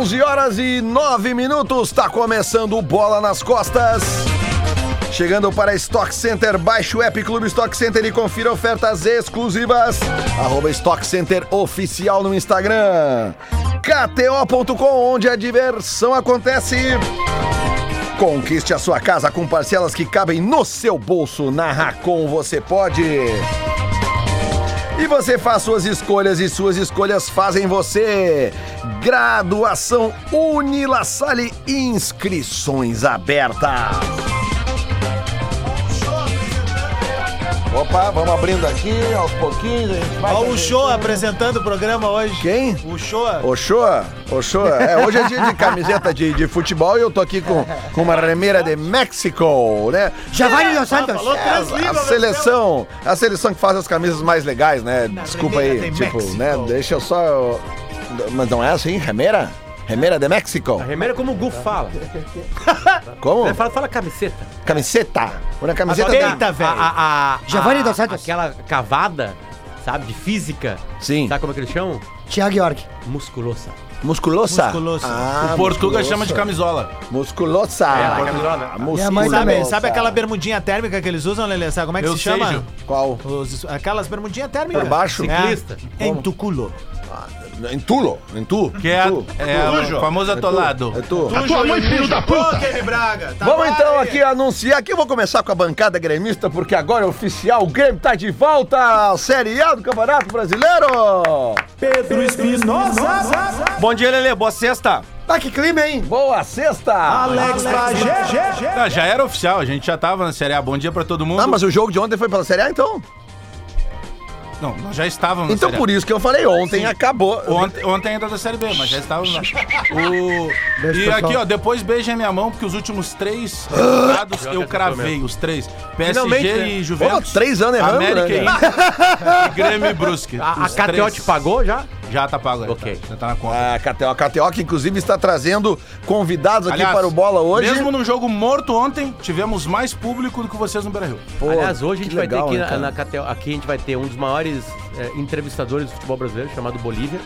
11 horas e 9 minutos, tá começando o Bola nas Costas. Chegando para Stock Center, baixe o app Clube Stock Center e confira ofertas exclusivas. Arroba Stock Center Oficial no Instagram. KTO.com, onde a diversão acontece. Conquiste a sua casa com parcelas que cabem no seu bolso. Na Racon você pode. E você faz suas escolhas e suas escolhas fazem você. Graduação Unila Salle, inscrições abertas. Opa, vamos abrindo aqui aos pouquinhos. A gente vai Ó, o show apresentando o programa hoje. Quem? O show. Oxoa, Oxoa. É, hoje é dia de camiseta de, de futebol e eu tô aqui com, com uma remeira de México, né? Giovanni Dos Santos. Falou três A línguas, seleção, a seleção que faz as camisas mais legais, né? Desculpa aí, remeira de tipo, México. né? Deixa eu só. Mas não é assim, remeira? Remeira de México? Remeira como o Gu fala. Como? Ele fala, fala camiseta. Camiseta. Uma camiseta. Eita, da- velho. A, a, a, Giovanni a- Dos Santos. Aquela cavada, sabe, de física. Sim. Sabe como é que eles chamam? Tiago York. Musculosa. Musculosa. Musculosa. Ah, O Portuga musculosa. chama de camisola. Musculosa. É, a camisola, né? Minha mãe também. Sabe, sabe aquela bermudinha térmica que eles usam, Lelê? Sabe como é que Eu se sei, chama? Qual? Os- aquelas bermudinhas térmicas. Por baixo? Ciclista. É. Em tuculo. Em Tulo. Em Tu. Que é, a- Tu. é o famoso atolado. É tu. tua mãe, filho da puta! Ô, Kenny Braga. tá Vamos então aí. aqui anunciar. Aqui eu vou começar com a bancada gremista, porque agora é oficial. O Grêmio tá de volta à Série A do Campeonato Brasileiro. Pedro Espinosa. Bom dia, Lelê. Boa sexta. Ah, que clima, hein? Boa sexta. Alex Bagé. Ah, já era oficial, a gente já tava na Série A. Bom dia pra todo mundo. Ah, mas o jogo de ontem foi pela Série A, então? Não, nós já estávamos na Então por isso que eu falei ontem, acabou. Ontem, ontem ainda da Série B, mas já estávamos lá. O... Beijo, E pessoal. aqui, ó, depois beijem minha mão, porque os últimos três resultados eu cravei, os três. PSG Finalmente, né? e Pô, Juventus. três anos errando, América né, e? Inter. e Grêmio e Brusque. A, a Os KTO te pagou já? Já tá pago, é, Ok. tá- já tá na conta. A KTO, a KTO que inclusive está trazendo convidados aqui Aliás, para o Bola hoje. Mesmo num jogo morto ontem, tivemos mais público do que vocês no Beira-Rio. Pô, Aliás, hoje a gente que vai legal, ter aqui na, na KTO, aqui a gente vai ter um dos maiores é, entrevistadores do futebol brasileiro, chamado Bolívia.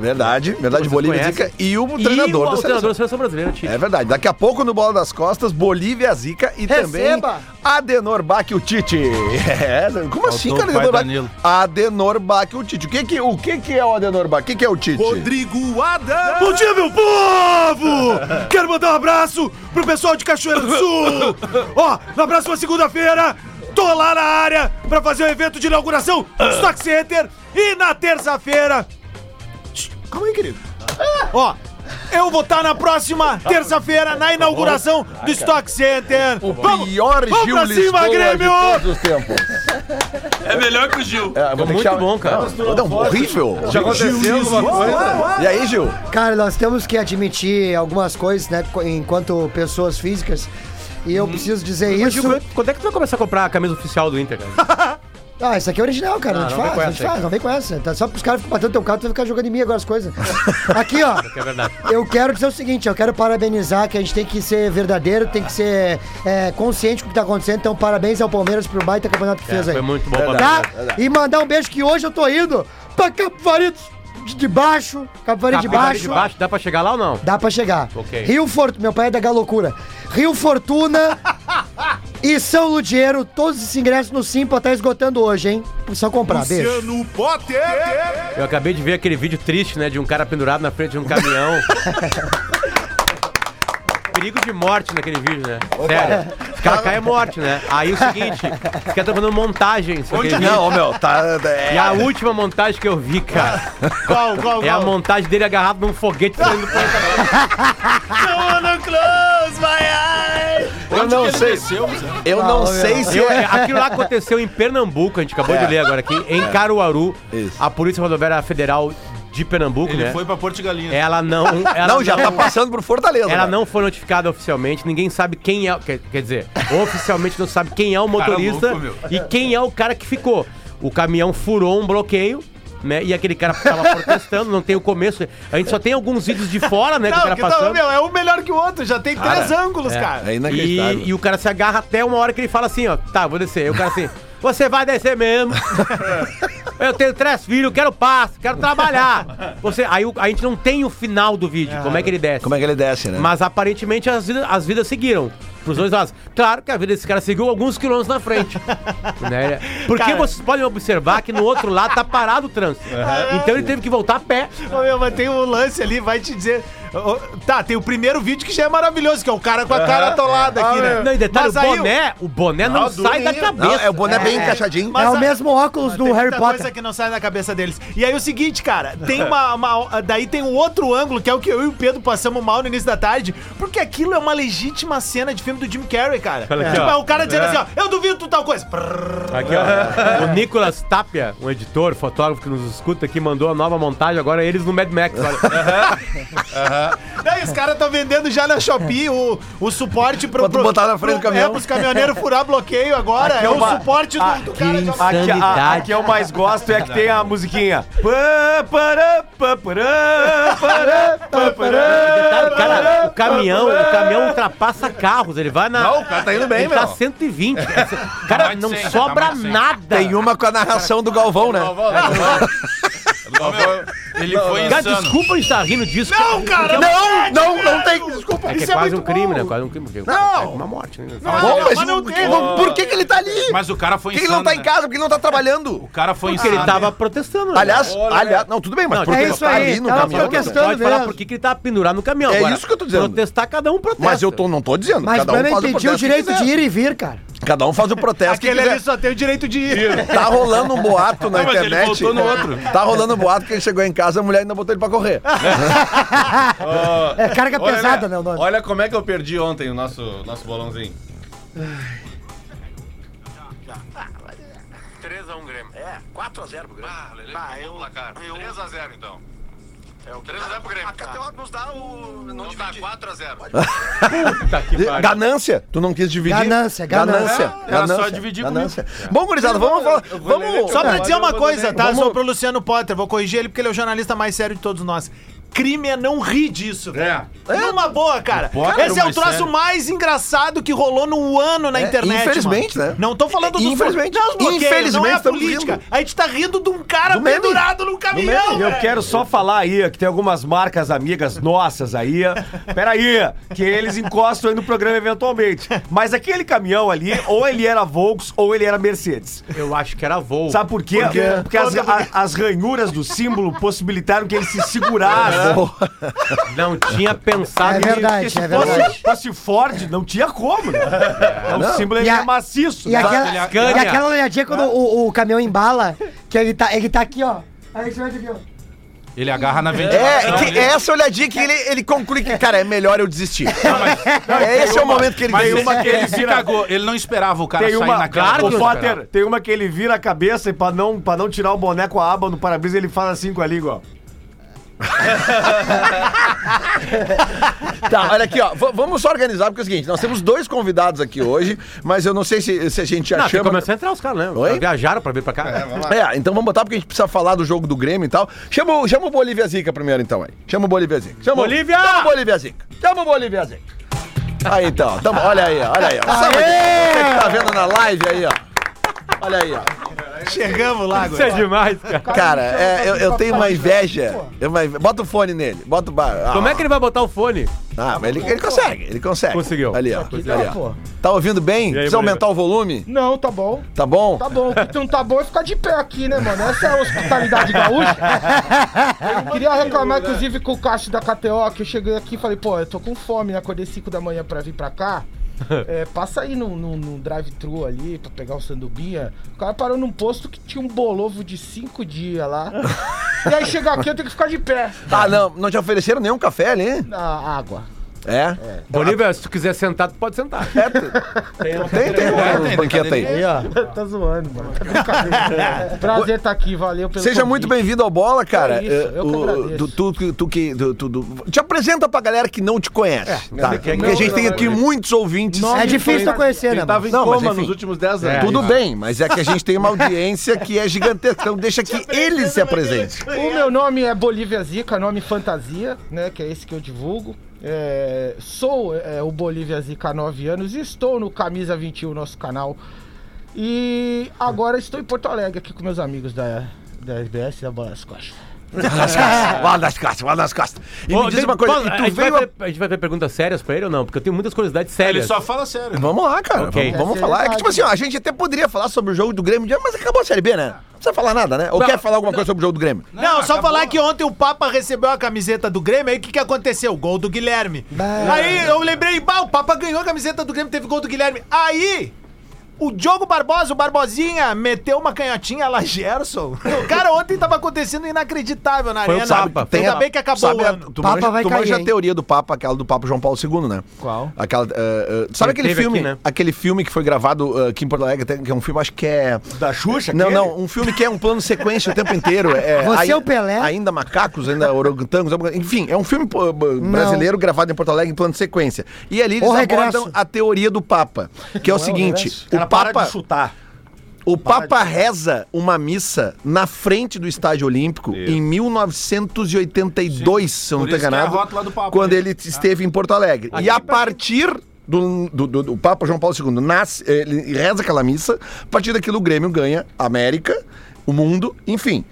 Verdade, verdade, Vocês Bolívia conhecem? Zica e o e treinador o, da o treinador seleção. da seleção brasileira, Tite. É verdade. Daqui a pouco no Bola das Costas, Bolívia, Zica e também Receba! Adenor Bach, o Tite. É, como assim, Faltou cara? o pai Adenor Bach? Adenor Bach, o Tite. O que que, o que que é o Adenor Bach? O que que é o Tite? Rodrigo Adam! Bom dia, meu povo! Quero mandar um abraço pro pessoal de Cachoeira do Sul! Ó, na próxima segunda-feira, tô lá na área pra fazer o evento de inauguração do Stock Center e na terça-feira. Calma aí, querido. Ó, eu vou estar na próxima terça-feira na inauguração do Stock Center. O Vamos, pior vamos Gil pra cima, Lisboa Grêmio! de todos os tempos. É melhor que o Gil. É, vou ter que muito chamar- bom, cara. Não, horrível. Já aconteceu alguma coisa? E aí, Gil? Cara, nós temos que admitir algumas coisas, né, co- enquanto pessoas físicas. E eu preciso dizer Mas, isso. Gil, quando é que tu vai começar a comprar a camisa oficial do Inter, cara? Ah, isso aqui é original, cara. Não, te não vem faz, não te faz, não vem com essa. Tá só pros caras batendo teu carro, tu vai ficar jogando em mim agora as coisas. Aqui, ó. Que é verdade. Eu quero dizer o seguinte, eu quero parabenizar que a gente tem que ser verdadeiro, tem que ser é, consciente com o que tá acontecendo. Então, parabéns ao Palmeiras pro baita campeonato que É, fez aí. foi muito bom Verdade. Tá? E mandar um beijo que hoje eu tô indo pra Capo Farido de, baixo. Capo Farido de baixo. de baixo, dá pra chegar lá ou não? Dá pra chegar. Ok. Rio Fortuna, meu pai é da Galocura. Rio Fortuna e São Ludiero, todos esses ingressos no Simpla tá esgotando hoje, hein? Só comprar, beijo. Luciano Potter! Eu acabei de ver aquele vídeo triste, né, de um cara pendurado na frente de um caminhão. Perigo de morte naquele vídeo, né? Sério. Os caras caem é morte, né? Aí o seguinte, os caras estão fazendo montagens vídeo. Não, meu, tá. É, E a última montagem que eu vi, cara, Qual, qual, é a montagem dele agarrado num foguete saindo do planeta. Eu não sei. Eu não sei se Eu- é. aquilo lá aconteceu em Pernambuco, a gente acabou de ler agora aqui, em Caruaru. Isso. A Polícia Rodoviária Federal de Pernambuco, Ele né? foi pra Porto de Galinhas. Ela não. Ela Não, já tá passando por Fortaleza. Ela né? não foi notificada oficialmente, ninguém sabe quem é. Quer, quer dizer, oficialmente não sabe quem é o motorista louco, meu. e quem é o cara que ficou. O caminhão furou um bloqueio. Né? E aquele cara tava protestando, não tem o começo. A gente só tem alguns vídeos de fora, né? que o Não, cara que tá, passando. meu, é um melhor que o outro, já tem três ângulos, É. cara. É inacreditável. E, e o cara se agarra até uma hora que ele fala assim, ó, tá, vou descer. Aí o cara assim, você vai descer mesmo. Eu tenho três filhos, quero paz, quero trabalhar. Você, aí o- a gente não tem o final do vídeo, como é que ele desce. Como é que ele desce, né? Mas aparentemente as as vidas seguiram. Pros dois lados. Claro que a vida desse cara seguiu alguns quilômetros na frente. né? Porque Cara- vocês podem observar que no outro lado tá parado o trânsito. Então ele teve que voltar a pé. Ô, meu, mas tem um lance ali, vai te dizer. Tá, tem o primeiro vídeo que já é maravilhoso, que é o cara com a cara atolada aqui, né? Não, e detalhe, Mas o aí boné, o boné não, Não, sai da durinho. cabeça. Não, é o boné bem encaixadinho. Mas é o a- mesmo óculos do Tem Harry muita Potter. coisa que não sai da cabeça deles. E aí o seguinte, cara, tem uma, uma- Daí tem um outro ângulo, que é o que eu e o Pedro passamos mal no início da tarde, porque aquilo é uma legítima cena de filme do Jim Carrey, cara. Olha aqui, tipo, ó. é o cara dizendo assim, ó, eu duvido tu tal coisa. Aqui, ó. O Nicolas Tapia, um editor, fotógrafo que nos escuta aqui, mandou a nova montagem, agora eles no Mad Max. Olha. Daí os caras estão vendendo já na Shopee o, o suporte pro, Pra tu botar na frente do caminhão. É, pros caminhoneiros furar bloqueio agora. Aqui é é o uma- suporte do, do cara. Aqui, a, Insanidade. aqui eu mais gosto é que tem a musiquinha. Cara, o caminhão, o caminhão ultrapassa carros, ele vai na. Não, o cara tá indo bem, ele tá meu. 120. Cara, não 100, tá sobra mais de 100. nada. Tem uma com a narração do Galvão, né? Ele foi Cara, insano. desculpa a gente estar rindo disso. Não, cara, Não, não, não tem. Desculpa. É que é isso é quase um crime, bom. né? Quase um crime. Porque Não. É uma morte, né? Bom, mas mas não tem. por que, que ele tá ali? Mas o cara foi Por que ele não insano. tá em né? casa? Por que ele não tá trabalhando? O cara foi Porque ele insano. tava protestando. né? Aliás, aliás, não, tudo bem, mas Não, é ele isso tá aí, ali no tava caminhão. protestando. Pode falar por que ele tá pendurado no caminhão. É isso que eu tô dizendo. Protestar, cada um protesta. Mas eu tô, não tô dizendo. Mas cada o um faz o entendia o direito de ir e vir, cara. Cada um faz o protesto que Aquele ali só tem o direito de ir. Tá rolando um boato na Não, mas ele internet. no outro. Tá rolando um boato que ele chegou em casa, a mulher ainda botou ele pra correr. É carga Olha, pesada, né? né, o nome? Olha como é que eu perdi ontem o nosso, nosso bolãozinho. 3x1 Grêmio. É, 4x0 pro Grêmio. Ah, Lelê, ah, eu, placar. 3x0 então. É o 3x0 pro Grêmio. A KTO nos dá o. Não, não dá 4x0. Tá aqui, pariu. Ganância. Tu não quis dividir? Ganância, ganância. É, era só ganância, dividir ganância. Bom, gurizada, vamos falar. Vamos. Só pra dizer uma coisa, tá? Vamos- Sobre o Luciano Potter. Vou corrigir ele porque ele é o jornalista mais sério de todos nós. Crime é não rir disso. É. Numa boa, cara. Potter Esse é o troço sério. mais engraçado que rolou no ano na É, internet. infelizmente, mano. né? Não tô falando dos Infelizmente. Não, os bloqueios, Infelizmente, não é a estamos política. rindo. A gente tá rindo de um cara Do meme. pendurado num caminhão. Eu velho. quero só falar aí que tem algumas marcas amigas nossas aí. Peraí, que eles encostam aí no programa eventualmente. Mas aquele caminhão ali, ou ele era Volks ou ele era Mercedes. Eu acho que era voo. Sabe por quê? Porque as, a- as ranhuras do símbolo possibilitaram que ele se segurasse. Não tinha pensado É nisso. verdade, Se é verdade. fosse, fosse Ford, não tinha como, né? O símbolo ele E a- é maciço. E né? aquela, Scania. e aquela olhadinha quando o, o caminhão embala, que ele tá, ele tá aqui, ó. Aí você vai aqui, ó. Ele agarra na ventilação. É, que ele- é essa olhadinha que ele, ele conclui que, cara, é melhor eu desistir. é, esse é o momento que ele Mas uma que ele se cagou. Ele não esperava o cara Tem sair uma, naquela. claro, o Potter, tem uma que ele vira a cabeça e pra não, pra não tirar o boné com a aba no para-brisa, ele faz assim com a língua, ó. Tá, olha aqui, ó. v- vamos só organizar, porque é o seguinte: nós temos dois convidados aqui hoje, mas eu não sei se, se a gente já Não, chama. começar a entrar os caras, né? Oi? Viajaram pra vir pra cá. É, então vamos botar porque a gente precisa falar do jogo do Grêmio e tal. Chama, o- chama o Bolívia Zica primeiro, então, aí. Chama o Bolívia Zica. Chama o- Bolívia! Chama o Bolívia Zica. Chama o Bolívia Zica. Aí, então. Tamo, olha aí, olha aí. Ó. Sabe o que que tá vendo na live aí, ó? Olha aí, ó. Chegamos lá, Isso é agora. demais, cara. Cara, é, eu, eu tenho uma inveja. eu uma Bota o fone nele. Bota o. ba- Ah, Como é que ele vai botar o fone? Ah, mas ele, ele consegue, ele consegue. Conseguiu. Ali, ó. Aqui ali, tá, ó. pô. Tá ouvindo bem? aí, Precisa aumentar o volume? Não, tá bom. Tá bom? Tá bom. O que não tá bom é ficar de pé aqui, né, mano? Essa é a hospitalidade gaúcha. Eu queria reclamar, inclusive, com o Cássio da KTO, que eu cheguei aqui e falei, pô, eu tô com fome, né? Acordei 5 da manhã pra vir pra cá. É, passa aí no drive-thru ali pra pegar o sandubinha. O cara parou num posto que tinha um bolovo de 5 dias lá. E aí chegar aqui eu tenho que ficar de pé. Ah, não. Não te ofereceram nenhum café ali? Na água. É? Bolívia, se tu quiser sentar, tu pode sentar. É, tu- tem, tem uns banquetes aí. Aí, ó. tá zoando, mano. Tá. Prazer estar aqui, valeu pelo Seja convite. muito bem-vindo ao Bola, cara. É isso, eu que o- agradeço. tu, tu, tu, tu que. tu- tu- tu- te apresenta pra galera que não te conhece. tá? Porque a não, gente não, tem não, aqui não. muitos ouvintes. É difícil tu conhecer, né? Tava em Não, mas coma enfim. nos últimos 10 anos. É, Tudo bem, mas é que a gente tem uma audiência que é gigantesca. Então deixa que eles se apresentem. O meu nome é Bolívia Zica, nome fantasia, né? Que é esse que eu divulgo. É, sou é, o Bolívia Zica há 9 anos estou no Camisa 21, nosso canal. E agora estou em Porto Alegre aqui com meus amigos da, da RBS da bola nas costas. Bola nas costas, bola nas costas. E Ô, me diz uma coisa, e a, tu gente vai veio... a- ver, a gente vai ver perguntas sérias pra ele ou não? Porque eu tenho muitas curiosidades Ele sérias. só fala sério. Vamos lá, cara. Ok. Vamos, vamos Essa é falar. É que, verdade. tipo assim, ó, a gente até poderia falar sobre o jogo do Grêmio, mas acabou a Série B, né? Não precisa falar nada, né? Ou Não, quer falar alguma coisa sobre o jogo do Grêmio? Não, só acabou. falar que ontem o Papa recebeu a camiseta do Grêmio, aí o que, que aconteceu? Gol do Guilherme. Bah. Aí eu lembrei, bah, o Papa ganhou a camiseta do Grêmio, teve gol do Guilherme. Aí, o Diogo Barbosa, o Barbosinha, meteu uma canhotinha lá, Gerson. Cara, ontem tava acontecendo inacreditável na Foi o arena. Papa. Tem Ainda a- bem que acabou sabe o a- ano. Tu Papa manja, vai tu cair, manja a teoria do Papa, aquela do Papa João Paulo II, né? Qual? Aquela, eh, eh, sabe Ele aquele filme? aqui, né? Aquele filme que foi gravado eh, aqui em Porto Alegre, que é um filme, acho que é. Da Xuxa? Não, aquele? não, um filme que é um plano sequência o tempo inteiro. É, Você ai- é o Pelé? Ainda macacos, ainda orangotangos, enfim, é um filme brasileiro gravado em Porto Alegre em plano sequência. E ali eles O regresso. abordam a teoria do Papa, que é o seguinte: Cara, o para Papa, de chutar. o Papa reza uma missa na frente do Estádio Olímpico em 1982, se eu não é a enganado, do Papa, quando né? ele esteve em Porto Alegre. E a partir do, do, do- do Papa João Paulo II, nasce, ele reza aquela missa, a partir daquilo o Grêmio ganha a América, o mundo, enfim.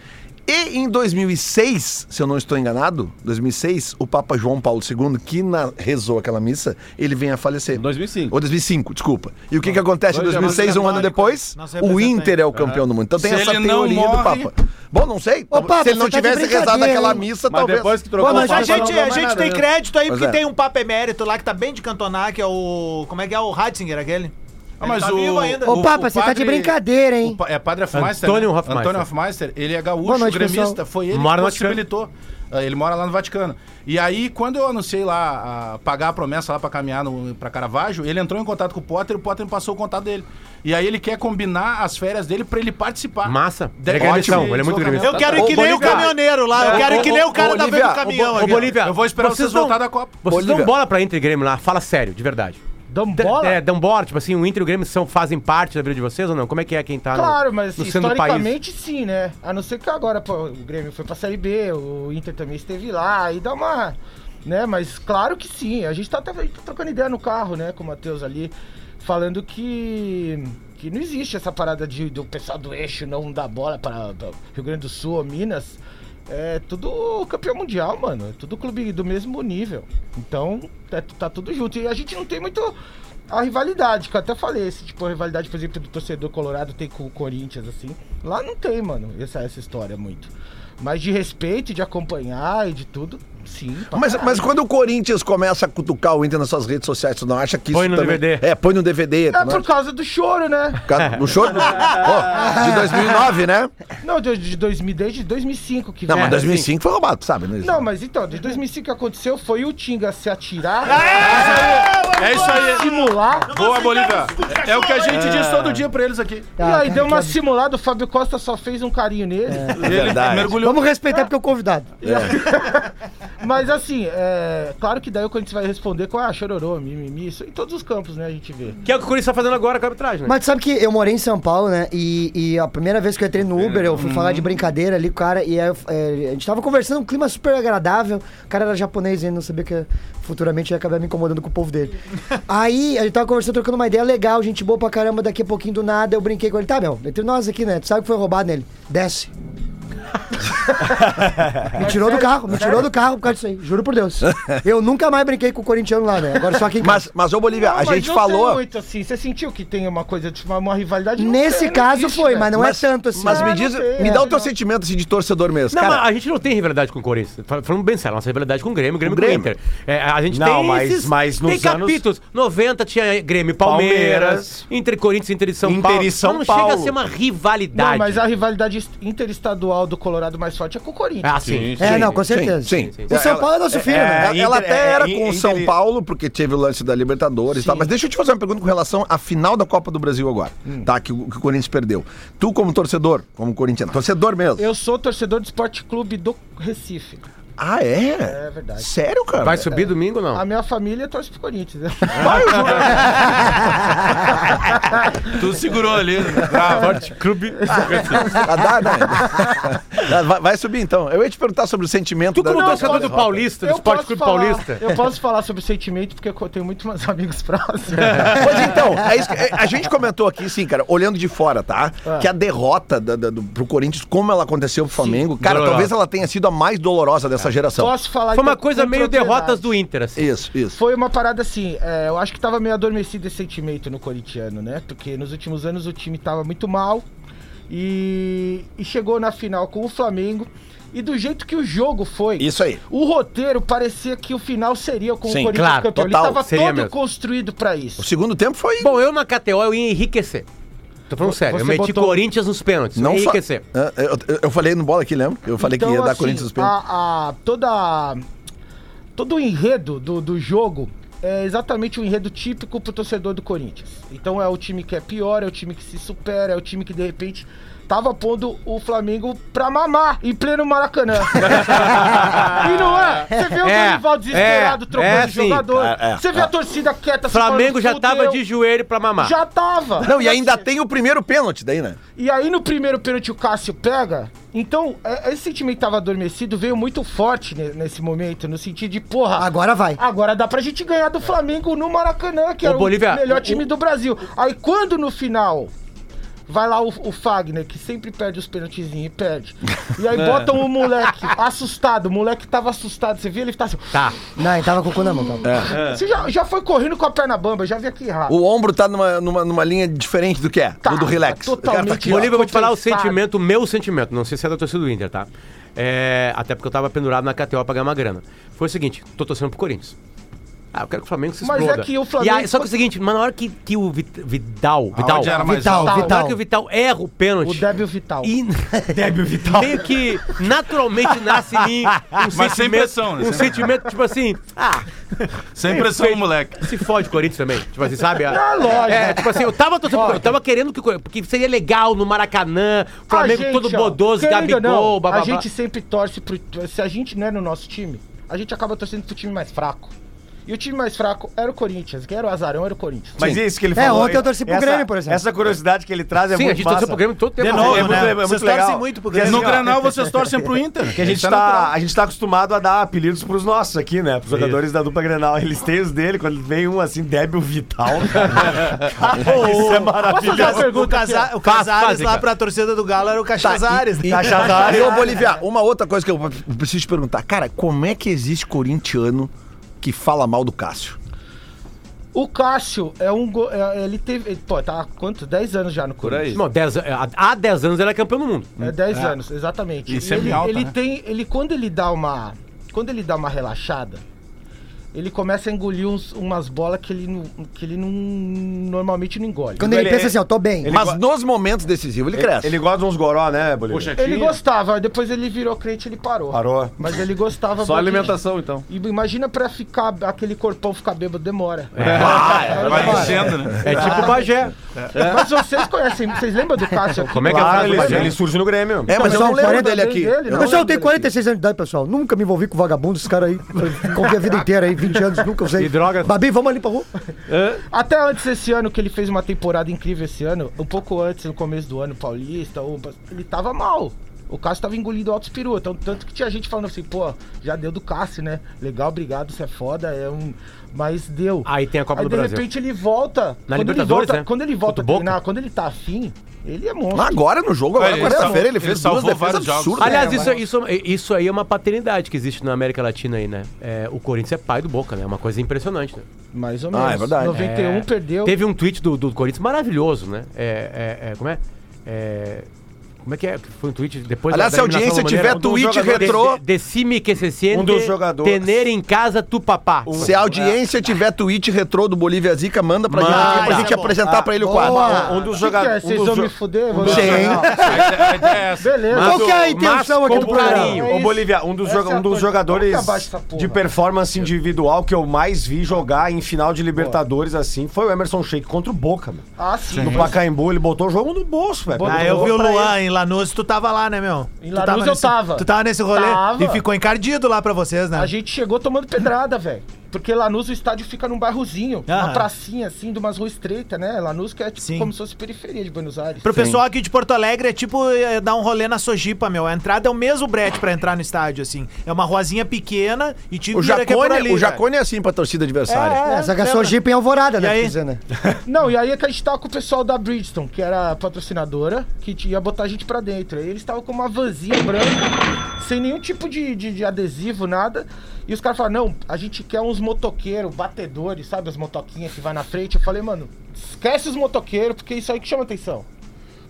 E em 2006, se eu não estou enganado, 2006, o Papa João Paulo II, que na- rezou aquela missa, ele vem a falecer. 2005. Ou 2005, desculpa. E o que, que acontece em Dois 2006, um ano depois? nosso O. Inter é o campeão do mundo. Então tem Se essa teoria do morre- Papa. Bom, não sei. Ô, Papa, se ele não tá tivesse rezado aquela missa, Mas talvez. depois que trocou Boa Mas a gente, a gente nada, tem né? crédito aí, porque é. tem um Papa emérito lá que tá bem de cantonar, que é o. Como é que é? O Ratzinger, aquele. Ah, mas tá o, vivo ainda. Ô, Papa, você tá de brincadeira, hein? o é padre Hofmeister. Antônio né? Hofmeister. Antônio Hofmeister, ele é gaúcho, noite, gremista, pessoal. foi ele Mora que possibilitou. Ah, Ele mora lá no Vaticano. E aí, quando eu anunciei lá, a, pagar a promessa lá pra caminhar no, pra Caravaggio, ele entrou em contato com o Potter e o Potter me passou o contato dele. E aí ele quer combinar as férias dele pra ele participar. Massa. De- Ele é gremistão, ele é muito gremista. Eu quero ir que nem o caminhoneiro lá. Eu quero ir que nem o cara da frente do caminhão. Ô. Bolívia, Eu vou esperar vocês voltar da Copa. Vocês dão bola pra Inter e Grêmio lá? Fala sério, de verdade. Dão D- bola? É, dão bola, tipo assim, o Inter e o Grêmio são, fazem parte da vida de vocês ou não? Como é que é quem tá no- Claro, mas no do país? historicamente sim, né? A não ser que agora pô, o Grêmio foi pra Série B, o Inter também esteve lá, e dá uma. Né? Mas claro que sim. A gente tá, até- tá trocando ideia no carro, né, com o Matheus ali, falando que. Que não existe essa parada de, do pessoal do eixo não dar bola para Rio Grande do Sul ou Minas. É tudo campeão mundial, mano. É tudo clube do mesmo nível. Então, é- tá tudo junto. E a gente não tem muito a rivalidade, que eu até falei, esse tipo, a rivalidade, por exemplo, do torcedor colorado tem com o Corinthians, assim. Lá não tem, mano, essa, essa história muito. Mas de respeito, de acompanhar e de tudo, sim. Mas, mas quando o Corinthians começa a cutucar o Inter nas suas redes sociais, tu não acha que Põe isso no também... DVD. É, põe no DVD. É por acha? causa do choro, né? Por causa do do... Pô, de 2009, né? Não, de, de 2000, desde 2005 que Não, mas 2005 foi roubado, sabe? né? Não, mas então, de 2005 que aconteceu foi o Tinga se atirar, É isso aí. simular. Boa, Bolívia. É, é o que a gente diz todo dia pra eles aqui. e aí deu uma simulada, o Fábio Costa só fez um carinho nele. Ele verdade. mergulhou. Vamos respeitar porque é o convidado. Mas assim, é. Claro que daí o Corinthians vai responder com ah, chororô, mimimi, isso em todos os campos, né? A gente vê. Que é o que o Corinthians tá fazendo agora com a arbitragem, né? Mas sabe que eu morei em São Paulo, né? E, e a primeira vez que eu entrei no Uber, eu fui falar de brincadeira ali com o cara. E aí, é, a gente tava conversando, um clima super agradável. O cara era japonês e não sabia que futuramente ia acabar me incomodando com o povo dele. aí a gente tava conversando, trocando uma ideia legal, gente boa pra caramba. Daqui a pouquinho do nada eu brinquei com ele. Tá, meu, entre nós aqui, né? Tu sabe que foi roubado nele? Desce. Me tirou do carro, me tirou do carro por causa disso aí. Juro por Deus. Eu nunca mais brinquei com o corintiano lá, né? Agora só aqui em casa. Mas, mas ô Bolívia, a Não, mas gente não falou... Tem muito assim. Você sentiu que tem uma coisa, tipo, uma rivalidade? Não Nesse tem, caso existe, foi, velho. mas não Mas- é tanto assim. Mas me Ah, diz, tem, me é, dá o teu não. sentimento assim, de torcedor mesmo. Não, cara, mas a gente não tem rivalidade com o Corinthians. Fal- Falando bem sério, nossa rivalidade com o Grêmio, o Grêmio Com o Grêmio. Inter. É, a gente Não, tem mas- esses, mas nos tem anos- capítulos. 90 tinha Grêmio e Palmeiras, Palmeiras. Inter e Corinthians, Inter e São Inter Paulo. e São Mas não chega a Paulo. ser uma rivalidade. Não, mas a rivalidade est- interestadual do Colorado mais forte é com o Corinthians. Ah, sim. É, sim. não, com certeza. Sim, sim. O São Paulo é nosso filho, é, né? Ela, ela Inter- até é, era é, com o Inter- São Paulo, porque teve o lance da Libertadores e tal. Mas deixa eu te fazer uma pergunta com relação à final da Copa do Brasil agora, tá? Que, o- que o Corinthians perdeu. Tu, como torcedor, como corintiano, torcedor mesmo. Eu sou torcedor do Esporte Clube do Recife. Ah, é? É verdade. Sério, cara? Vai subir domingo ou não? A minha família torce pro Corinthians, né? Tu segurou ali. Forte Clube. Ah, dá, né? Dá, vai, vai subir então. Eu ia te perguntar sobre o sentimento Tu como da- torcedor do derrota. Paulista, do Eu Esporte Clube falar, Paulista. eu posso falar sobre o sentimento porque eu tenho muito mais amigos próximos. Pois então, é isso que- é, a gente comentou aqui, sim, cara, olhando de fora, tá? Ah. Que a derrota da, da, do, pro Corinthians, como ela aconteceu pro Flamengo, cara, dolorosa. talvez ela tenha sido a mais dolorosa dessa geração. Posso falar Foi uma então, coisa com meio derrotas do Inter, assim. Isso, isso. Foi uma parada assim, é, eu acho que tava meio adormecido esse sentimento no corintiano, né? Porque nos últimos anos o time tava muito mal e, e chegou na final com o Flamengo. E do jeito que o jogo foi, Isso aí. o roteiro parecia que o final seria com Sim, o Corinthians claro, campeão. total, Ele tava todo mesmo. construído pra isso. O segundo tempo foi. Bom, eu na KTO eu ia enriquecer. Tô falando sério, eu Você meti botou- Corinthians nos pênaltis. não só. enriquecer. Ah, Eu, eu- eu falei no bola aqui, lembra? Eu falei que ia dar assim, Corinthians nos pênaltis. a, a- toda, todo o enredo do, do jogo é exatamente o enredo típico pro torcedor do Corinthians. Então é o time que é pior, é o time que se supera, é o time que de repente tava pondo o Flamengo pra mamar em pleno Maracanã. e não é? Você vê o É, Dorival desesperado é, trocando é de sim. jogador. É, é, Você vê é. a torcida quieta. se Flamengo já tava "Fudeu". de joelho pra mamar. Já tava. Não, e ainda tem o primeiro pênalti daí, né? E aí no primeiro pênalti o Cássio pega. Então, é- esse sentimento tava adormecido veio muito forte ne- nesse momento, no sentido de, porra, Agora vai. agora dá pra gente ganhar do Flamengo no Maracanã, que é o melhor o- time do Brasil. Aí quando no final vai lá o, o Fagner, que sempre perde os pênaltizinhos e perde. E aí botam o moleque assustado, o moleque tava assustado, você viu? Ele tá assim. Tá. Não, ele tava com o cu na mão. Tava. Você já, já foi correndo com a perna bamba, já vi aqui errado. O ombro tá numa, numa, numa linha diferente do que é, Tá, do, do relax. tá totalmente ó. Bolívia, eu vou te falar o sentimento, o meu sentimento. Não sei se é da torcida do Inter, tá? É, até porque eu tava pendurado na KTO pra ganhar uma grana. Foi o seguinte, tô torcendo pro Corinthians. Ah, eu quero que o Flamengo se Mas exploda. é que o Flamengo- E aí, só que é o seguinte, mas na hora que, que o Vit- Vidal... Vidal, Aonde era mais Vital, alto? na hora que o Vital erra o pênalti... O débil vital. E Débil Vital. Meio que naturalmente nasce em mim um Mas sem sentimento, pressão, né? um sentimento tipo assim, ah, Sem pressão, feito. moleque. se fode Corinthians também. Tipo assim, sabe? Ah, lógico. É, tipo assim, eu tava torcendo, pro- eu tava querendo que o Corinthians, porque seria legal no Maracanã, o Flamengo gente, todo ó, bodoso, querendo ou Gabigol, não, bababá. A gente sempre torce pro. Se a gente não é no nosso time, a gente acaba torcendo pro time mais fraco. E o time mais fraco era o Corinthians, que era o azarão, era o Corinthians. Mas é isso que ele É, falou. ontem eu torci pro essa, Grêmio, por exemplo. Essa curiosidade que ele traz é Sim, a muito gente massa. torceu pro Grêmio todo tempo. De novo, é muito, né? é muito Vocês legal. torcem muito pro Porque Grêmio. assim, No Granal vocês torcem pro Inter. Que a gente, Isso é tá, a gente tá acostumado a dar apelidos pros nossos aqui, né? Pros jogadores da dupla Grenal. Eles têm os dele, quando vem um assim, débil vital. Cara, isso é Posso fazer uma maravilhoso. O, pergunta Casa, o Casares lá pra torcida do Galo era o Cachazares. E, né? e, ô, Bolívia, uma outra coisa que eu preciso te perguntar. Cara, como é que existe corintiano que fala mal do Cássio? O Cássio é um. go- é- ele teve. ele- Pô, tá há quanto? 10 anos já no Corinthians. Não, dez, há- há 10 anos ele é campeão do mundo. É 10 anos, exatamente. E sempre ele, alta, ele né? tem. Ele, quando ele dá uma. Quando ele dá uma relaxada, ele começa a engolir uns- umas bolas que ele, não, que ele não. Normalmente não engole. Quando ele, Ele- pensa assim, eu tô bem. ele- Mas nos momentos decisivos ele cresce. Ele gosta de uns goró, né, Bolívia? Ele gostava, depois ele virou crente e ele parou. Parou. Mas ele gostava Só alimentação, então. E imagina pra ficar aquele corpão ficar bêbado, demora. Vai demora. descendo, né? É tipo o Bagé. Mas vocês conhecem, vocês lembram do Cássio aqui? Como é que é a Claro, do ele, Bagé? ele surge no Grêmio. É, mas eu São não lembro 40 dele aqui. dele, Eu não. não- Pessoal, eu tenho 46 anos de idade, pessoal. Nunca me envolvi com vagabundo, esses caras aí. Convivi a vida inteira aí, 20 anos, nunca usei. E drogas? Babi, vamos ali pra rua. Até antes desse ano, que ele fez uma temporada incrível esse ano, um pouco antes, no começo do ano, Paulista, o- ele tava mal. O Cássio tava engolindo altos peru, então, tanto que tinha gente falando assim, pô, já deu do Cássio, né? Legal, obrigado, você é foda, é um... Mas deu. Aí tem a Copa Aí, do de Brasil. repente, ele volta... Na quando ele Libertadores, volta, né? Quando ele volta a treinar, quando ele tá afim, ele é monstro. Agora no jogo, agora quarta-feira, ele fez ele duas defesas absurdas. Aliás, É, isso, isso, isso aí é uma paternidade que existe na América Latina aí, né? É, o Corinthians é pai do Boca, né? É uma coisa impressionante, né? Mais ou Ah, menos. é verdade. 91 É, perdeu. Teve um tweet do, do Corinthians maravilhoso, né? É, é, é, como é? É, Como é que é? Foi um tweet depois Aliás, se a audiência tiver Maneira? tweet retrô- De, decime que se siente Um dos jogadores- tener em casa tu papá. Se a audiência tiver tweet retrô do Bolívia Zica, manda pra Manda. gente aqui pra Ah, gente apresentar pra ele o boa. quadro. Um dos que é? jogadores. Vocês vão me fuder? Vou Sim. É. Beleza. Qual que é a intenção aqui do programa? carinho. É Ô. Bolívia, um dos, é um jogadores de performance individual que eu mais vi jogar em final de Libertadores assim foi o Emerson Sheik contra o Boca, meu. Ah, sim. No Pacaembu, ele botou o jogo no bolso, velho. Ah, eu vi o Luan em Lanús, tu tava lá, né, meu? Em Lanús tava eu nesse- tava. Tu tava nesse rolê Tava. e ficou encardido lá pra vocês, né? A gente chegou tomando pedrada, velho. Porque Lanús, o estádio fica num bairrozinho, Aham. uma pracinha assim, de umas ruas estreitas, né? Lanús que é tipo Sim. como se fosse periferia de Buenos Aires. Pro pessoal aqui de Porto Alegre é tipo eh, dar um rolê na Sojipa, meu. A entrada é o mesmo brete pra entrar no estádio, assim. É uma ruazinha pequena e te O que é por Jacone, ali, o. Jacone é assim pra torcida adversária. É, só que a? Sojipa em Alvorada, E né? aí? né? Não, e aí é que a gente tava com o pessoal da Bridgestone, que era a patrocinadora, que ia botar a gente pra dentro. Aí eles estavam com uma vanzinha branca, sem nenhum tipo de, de, de adesivo, nada. E os caras falaram, não, a gente quer uns motoqueiros, batedores, sabe? As motoquinhas que vai na frente. Eu falei, mano, esquece os motoqueiros, porque isso aí que chama atenção.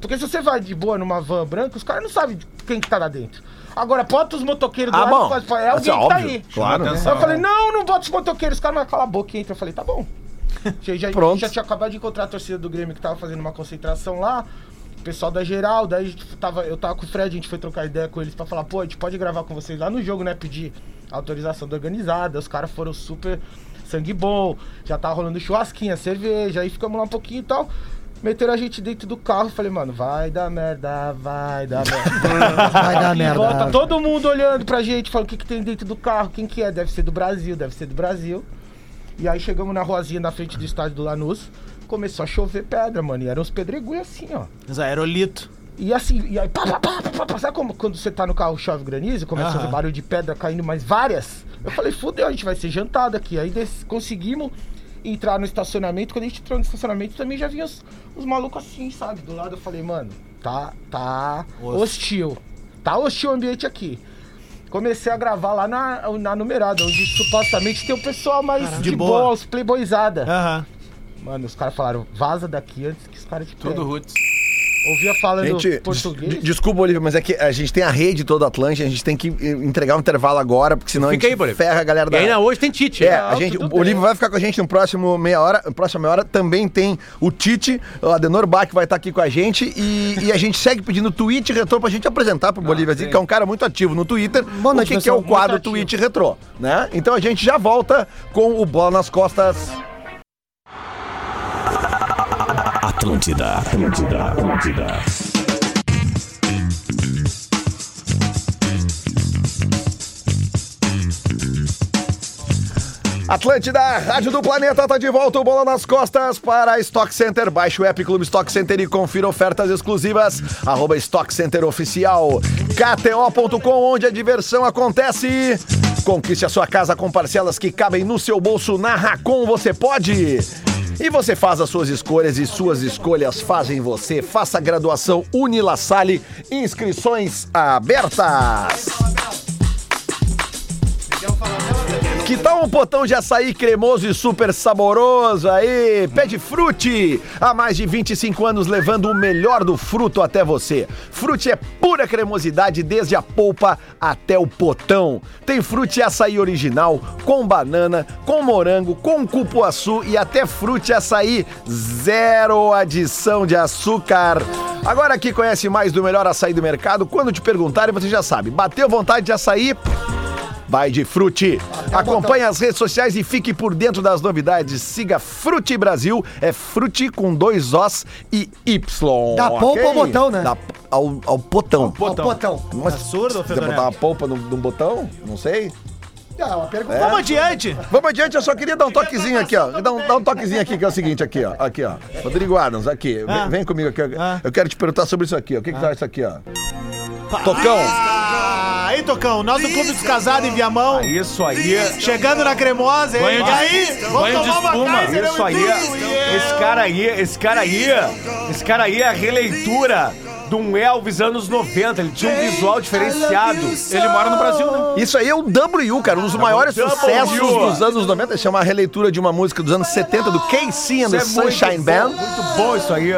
Porque se você vai de boa numa van branca, os caras não sabem quem que tá lá dentro. Agora, bota os motoqueiros do Ah, lado bom. e faz- é alguém Isso é que tá óbvio, aí. claro. Chama atenção. Eu falei, não, não bota os motoqueiros, os caras não calam a boca e entra. Eu falei, tá bom. Já, já, Pronto. já tinha acabado de encontrar a torcida do Grêmio que tava fazendo uma concentração lá. O pessoal da geral, daí a gente tava, eu tava com o Fred, a gente foi trocar ideia com eles pra falar, pô, a gente pode gravar com vocês lá no jogo, né? Pedir autorização da organizada. Os caras foram super sangue bom, já tava rolando churrasquinha, cerveja, aí ficamos lá um pouquinho e tal. Meteram a gente dentro do carro, falei, mano, vai dar merda, vai dar merda. Vai dar merda. volta, todo mundo olhando pra gente, falando o que, que tem dentro do carro, quem que é? Deve ser do Brasil, deve ser do Brasil. E aí chegamos na ruazinha na frente do estádio do Lanús, começou a chover pedra, mano. E eram uns pedregulhos assim, ó. Mas aerolito. E assim, e aí, pá, pá, pá, pá, pá, pá. sabe como quando você tá no carro chove granizo, começa a Aham. fazer barulho de pedra caindo mais várias? Eu falei, fudeu, a gente vai ser jantado aqui. Aí des- conseguimos entrar no estacionamento. Quando a gente entrou no estacionamento, também já vinha os, os malucos assim, sabe? Do lado eu falei, mano, tá, tá hostil. Tá hostil o ambiente aqui. Comecei a gravar lá na, na numerada, onde supostamente tem o pessoal mais de, de boa, boa. os playboyzada. Aham. Mano, os caras falaram, vaza daqui antes que os caras te Tudo peguem. roots. Ouvia falando Gente, português. des- desculpa, Olivia, mas é que a gente tem a rede toda Atlântica, a gente tem que eh, entregar um intervalo agora, porque senão Fica a aí, gente Bolívia. ferra a galera E da... ainda hoje tem Tite. É, Não, a gente, tudo o Olívio bem. vai ficar com a gente no próximo meia hora, na próxima meia hora também tem o Tite, o Adenor Bach vai estar aqui com a gente e, e a gente segue pedindo tweet retrô pra gente apresentar pro Bolívia, assim, que é um cara muito ativo no Twitter. Boa noite, o que, que é o quadro tweet retrô, né? Então a gente já volta com o Bola nas Costas. Atlântida, Atlântida, Atlântida. Atlântida, Rádio do Planeta, tá de volta Bola nas Costas para a Stock Center. Baixe o app Clube Stock Center e confira ofertas exclusivas. Arroba Stock Center Oficial. KTO.com, onde a diversão acontece. Conquiste a sua casa com parcelas que cabem no seu bolso. Na Racon você pode. E você faz as suas escolhas e suas escolhas fazem você. Faça graduação Unila Salle. Inscrições abertas. Que tal um potão de açaí cremoso e super saboroso aí? Pede Frute! Há mais de 25 anos levando o melhor do fruto até você. Frute é pura cremosidade desde a polpa até o potão. Tem Frute açaí original, com banana, com morango, com cupuaçu e até Frute açaí zero adição de açúcar. Agora que conhece mais do melhor açaí do mercado, quando te perguntarem você já sabe. Bateu vontade de açaí? Vai de Frute. Acompanhe as redes sociais e fique por dentro das novidades. Siga Frute Brasil. É Frute com dois Os e Y. Da polpa ao botão, né? Da- ao, ao potão. Ó, o potão. Nossa, Absurdo, Quiser botar uma polpa num, num botão? Não sei. Ah, pergunta. Vamos adiante. Vamos adiante, eu só queria dar um toquezinho aqui, ó. Dá um, dá um toquezinho aqui, que é o seguinte, aqui, ó. Aqui, ó. Rodrigo Adams, aqui. Vem, Ah. vem comigo aqui. Ah. Eu quero te perguntar sobre isso aqui, ó. O que que tá isso aqui, ó? Tocão. Ah, aí, Tocão, nós do Clube dos Casados em Viamão. Isso aí. Chegando na cremosa, hein? Banho de- aí? Vamos banho de tomar uma espuma. Kaiser, Isso aí, esse cara aí, esse cara aí, esse cara aí é a releitura de um Elvis anos 90. Ele tinha um visual diferenciado. Ele mora no Brasil, né? Isso aí é o W, cara, um dos maiores W. sucessos dos anos 90. Isso é uma releitura de uma música dos anos 70 do KC and the Isso é muito Sunshine bom, Band. Muito bom isso aí.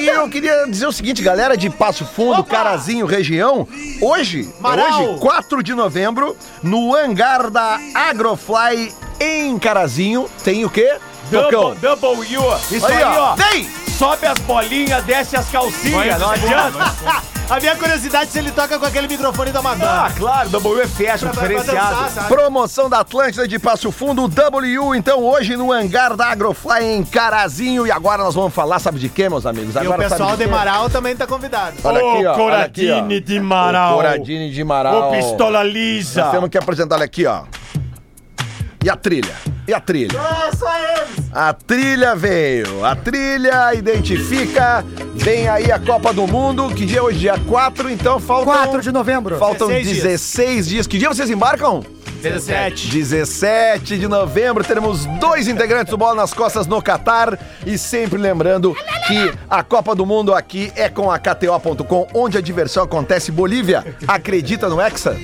E eu queria dizer o seguinte, galera de Passo Fundo, Carazinho, região, hoje, Maral. hoje, 4 de novembro, no hangar da Agrofly em Carazinho, tem o quê? Tocão. Double, double U. Isso Aí, ó. ó. Vem! Sobe as bolinhas, desce as calcinhas. Não adianta. A minha curiosidade é se ele toca com aquele microfone da Madonna. Ah, claro, WFS, diferenciado. dançar? Promoção da Atlântida de Passo Fundo, W, então hoje no hangar da Agrofly em Carazinho. E agora nós vamos falar, sabe de quê, meus amigos? E o Agora pessoal de? Marau também tá convidado. Olha aqui, ó. olha aqui, ó. Coradini de Marau. O Coradini de Marau. Ô, pistola lisa. Nós temos que apresentar ele aqui, ó. E a trilha? E a trilha? A trilha veio. A trilha identifica. Vem aí a Copa do Mundo. Que dia é hoje? Dia 4, então faltam. 4 de novembro. Faltam 16 dias. 16 dias. Que dia vocês embarcam? 17. 17 de novembro teremos dois integrantes do Bola nas Costas no Catar e sempre lembrando que a Copa do Mundo aqui é com a KTO.com, onde a diversão acontece. Bolívia, acredita no Hexa?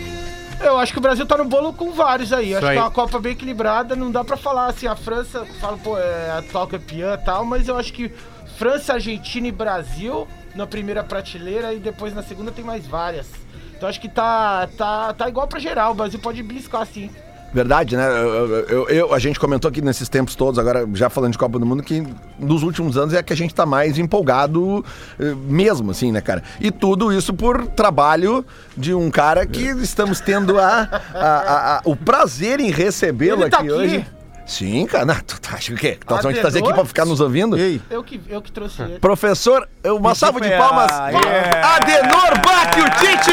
Eu acho que o Brasil tá no bolo com vários aí. Acho aí. que é uma Copa bem equilibrada. Não dá pra falar assim, a França, fala, pô, é a atual campeã e tal, mas eu acho que França, Argentina e Brasil na primeira prateleira e depois na segunda tem mais várias. Então acho que tá, tá, tá igual pra geral. O Brasil pode beliscar assim. Verdade, né? Eu, eu- eu- a gente comentou aqui nesses tempos todos, agora já falando de Copa do Mundo, que nos últimos anos é que a gente tá mais empolgado eh, mesmo, assim, né, cara? E tudo isso por trabalho de um cara que estamos tendo a, a- a- a- o prazer em recebê-lo tá aqui, aqui? hoje. Sim, cara. Tu tu acha o quê? Te Adenor? trazer aqui pra ficar nos ouvindo? Eu que, eu que trouxe ele. Professor, uma salva de palmas. yeah. Adenor Bach, o Tite!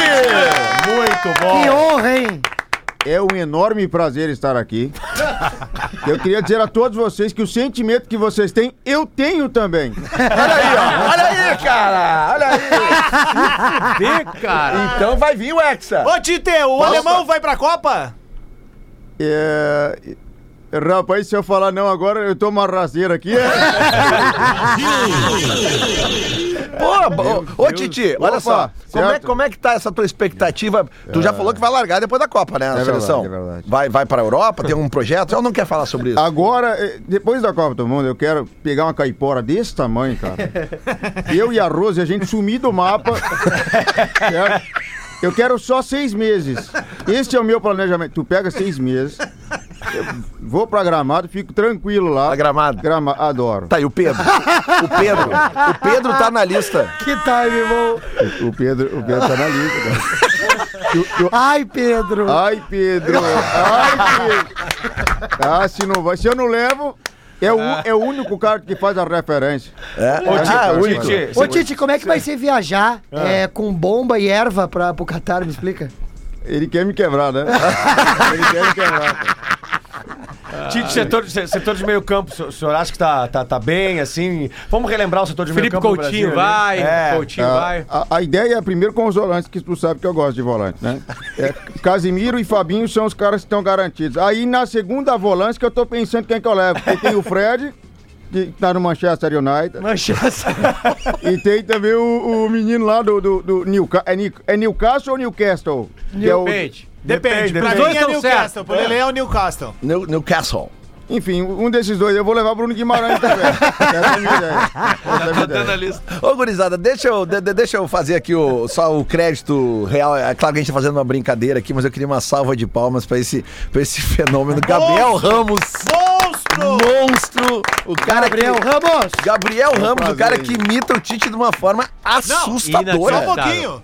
Muito bom. Que honra, hein? É um enorme prazer estar aqui. Eu queria dizer a todos vocês que o sentimento que vocês têm, eu tenho também. Olha aí, ó. Olha aí, cara. Olha aí. Vê, cara. Então vai vir o Hexa. Ô, Tite, o alemão vai pra Copa? É... Rapaz, se eu falar não agora, eu tomo uma rasteira aqui. é? Pô, ô, ô Titi, olha Opa, só. Como é, como é que tá essa tua expectativa? Tu já falou que vai largar depois da Copa, né? A É verdade, seleção. é verdade. Vai, vai pra Europa, tem algum projeto? Eu não quer falar sobre isso. Agora, eh, depois da Copa do Mundo, eu quero pegar uma caipora desse tamanho, cara. Eu e a Rose, a gente sumir do mapa. Eu quero só seis meses. Este é o meu planejamento. Tu pega seis meses. Eu vou pra Gramado, fico tranquilo lá. Tá gramado. Grama, adoro. Tá, e o Pedro? O Pedro. O Pedro tá na lista. Que time, bom. O Pedro, o Pedro tá na lista. cara. Tu- tu- Ai, Pedro. Ai, Pedro. Ai, Pedro. Ah, se não vai. Se eu não levo, é o, é o único cara que faz a referência. É? Ô, Tite, ah, o Tite. Ô, Tite, como é que vai ser viajar é, com bomba e erva pra, pro Catar? Me explica. Ele quer me quebrar, né? Ele quer me quebrar. Tite, setor, se- setor de meio campo, o senhor- acha que tá, tá, tá bem, assim? Vamos relembrar o setor de Felipe meio campo do Coutinho Brasil ali? vai, É. Coutinho Ah, vai. A, a ideia é primeiro com os volantes, que tu sabe que eu gosto de volante, né? É, Casimiro e Fabinho são os caras que estão garantidos. Aí na segunda volante que eu tô pensando quem que eu levo. Porque tem o Fred, que tá no Manchester United. Manchester. E tem também o, o menino lá do, do, do Newca- é, Ni- é Newcastle ou Newcastle? Que é o- Depende. Depende. Pra Dois mim é Newcastle. Pro Lele é o Newcastle. New- Newcastle. enfim, um desses dois. Eu vou levar o Bruno Guimarães também. Essa é a minha ideia. Essa é a minha ideia. Ô, gurizada, deixa eu, de- de- deixa eu fazer aqui o, só o crédito real. É claro que a gente tá fazendo uma brincadeira aqui, mas eu queria uma salva de palmas pra esse, pra esse fenômeno. Gabriel Ramos. Monstro! Monstro! O cara Gabriel que, Ramos. Gabriel Ramos, o cara que imita o Tite de uma forma assustadora. Só um pouquinho.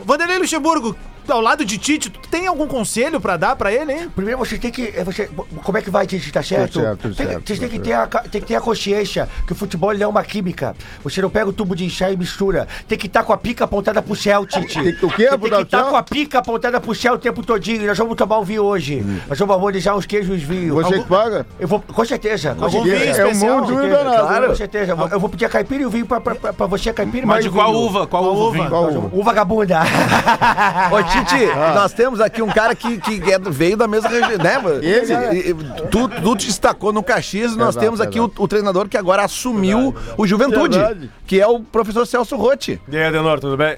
Vanderlei Luxemburgo, ao lado de Tite, tu tem algum conselho pra dar pra ele, hein? Primeiro você tem que. é, Você, como é que vai, Tite? Tá certo? Tudo certo, tudo tem, certo, Vocês têm tudo que, ter a, tem que ter a consciência que o futebol ele é uma química. Você não pega o tubo de enxar e mistura. Tem que estar com a pica apontada pro céu, Tite. Tem que- o quê? Você tem que estar céu? com a pica apontada pro céu o tempo todinho. Nós vamos tomar um vinho hoje. Nós vamos harmonizar uns queijos e os vinhos. Você Algum- que paga? Eu vou, com certeza. Com Algum certeza. vinho É um especial? mundo danado. claro, com certeza. Eu vou- Eu vou pedir a caipira e o vinho pra, pra, pra, pra você, a caipira e Mas de o qual vinho. uva? Qual uva? o vinho? Qual uva? O vagabunda. Ô, Tite, nós temos aqui um cara que, que é veio da mesma região, né? Ele? E- e- Tu, tu te destacou no Caxias e nós Exato, temos aqui o, o treinador que agora assumiu o Juventude, Verdade. que é o professor Celso Rotti. E aí, Adenor, tudo bem?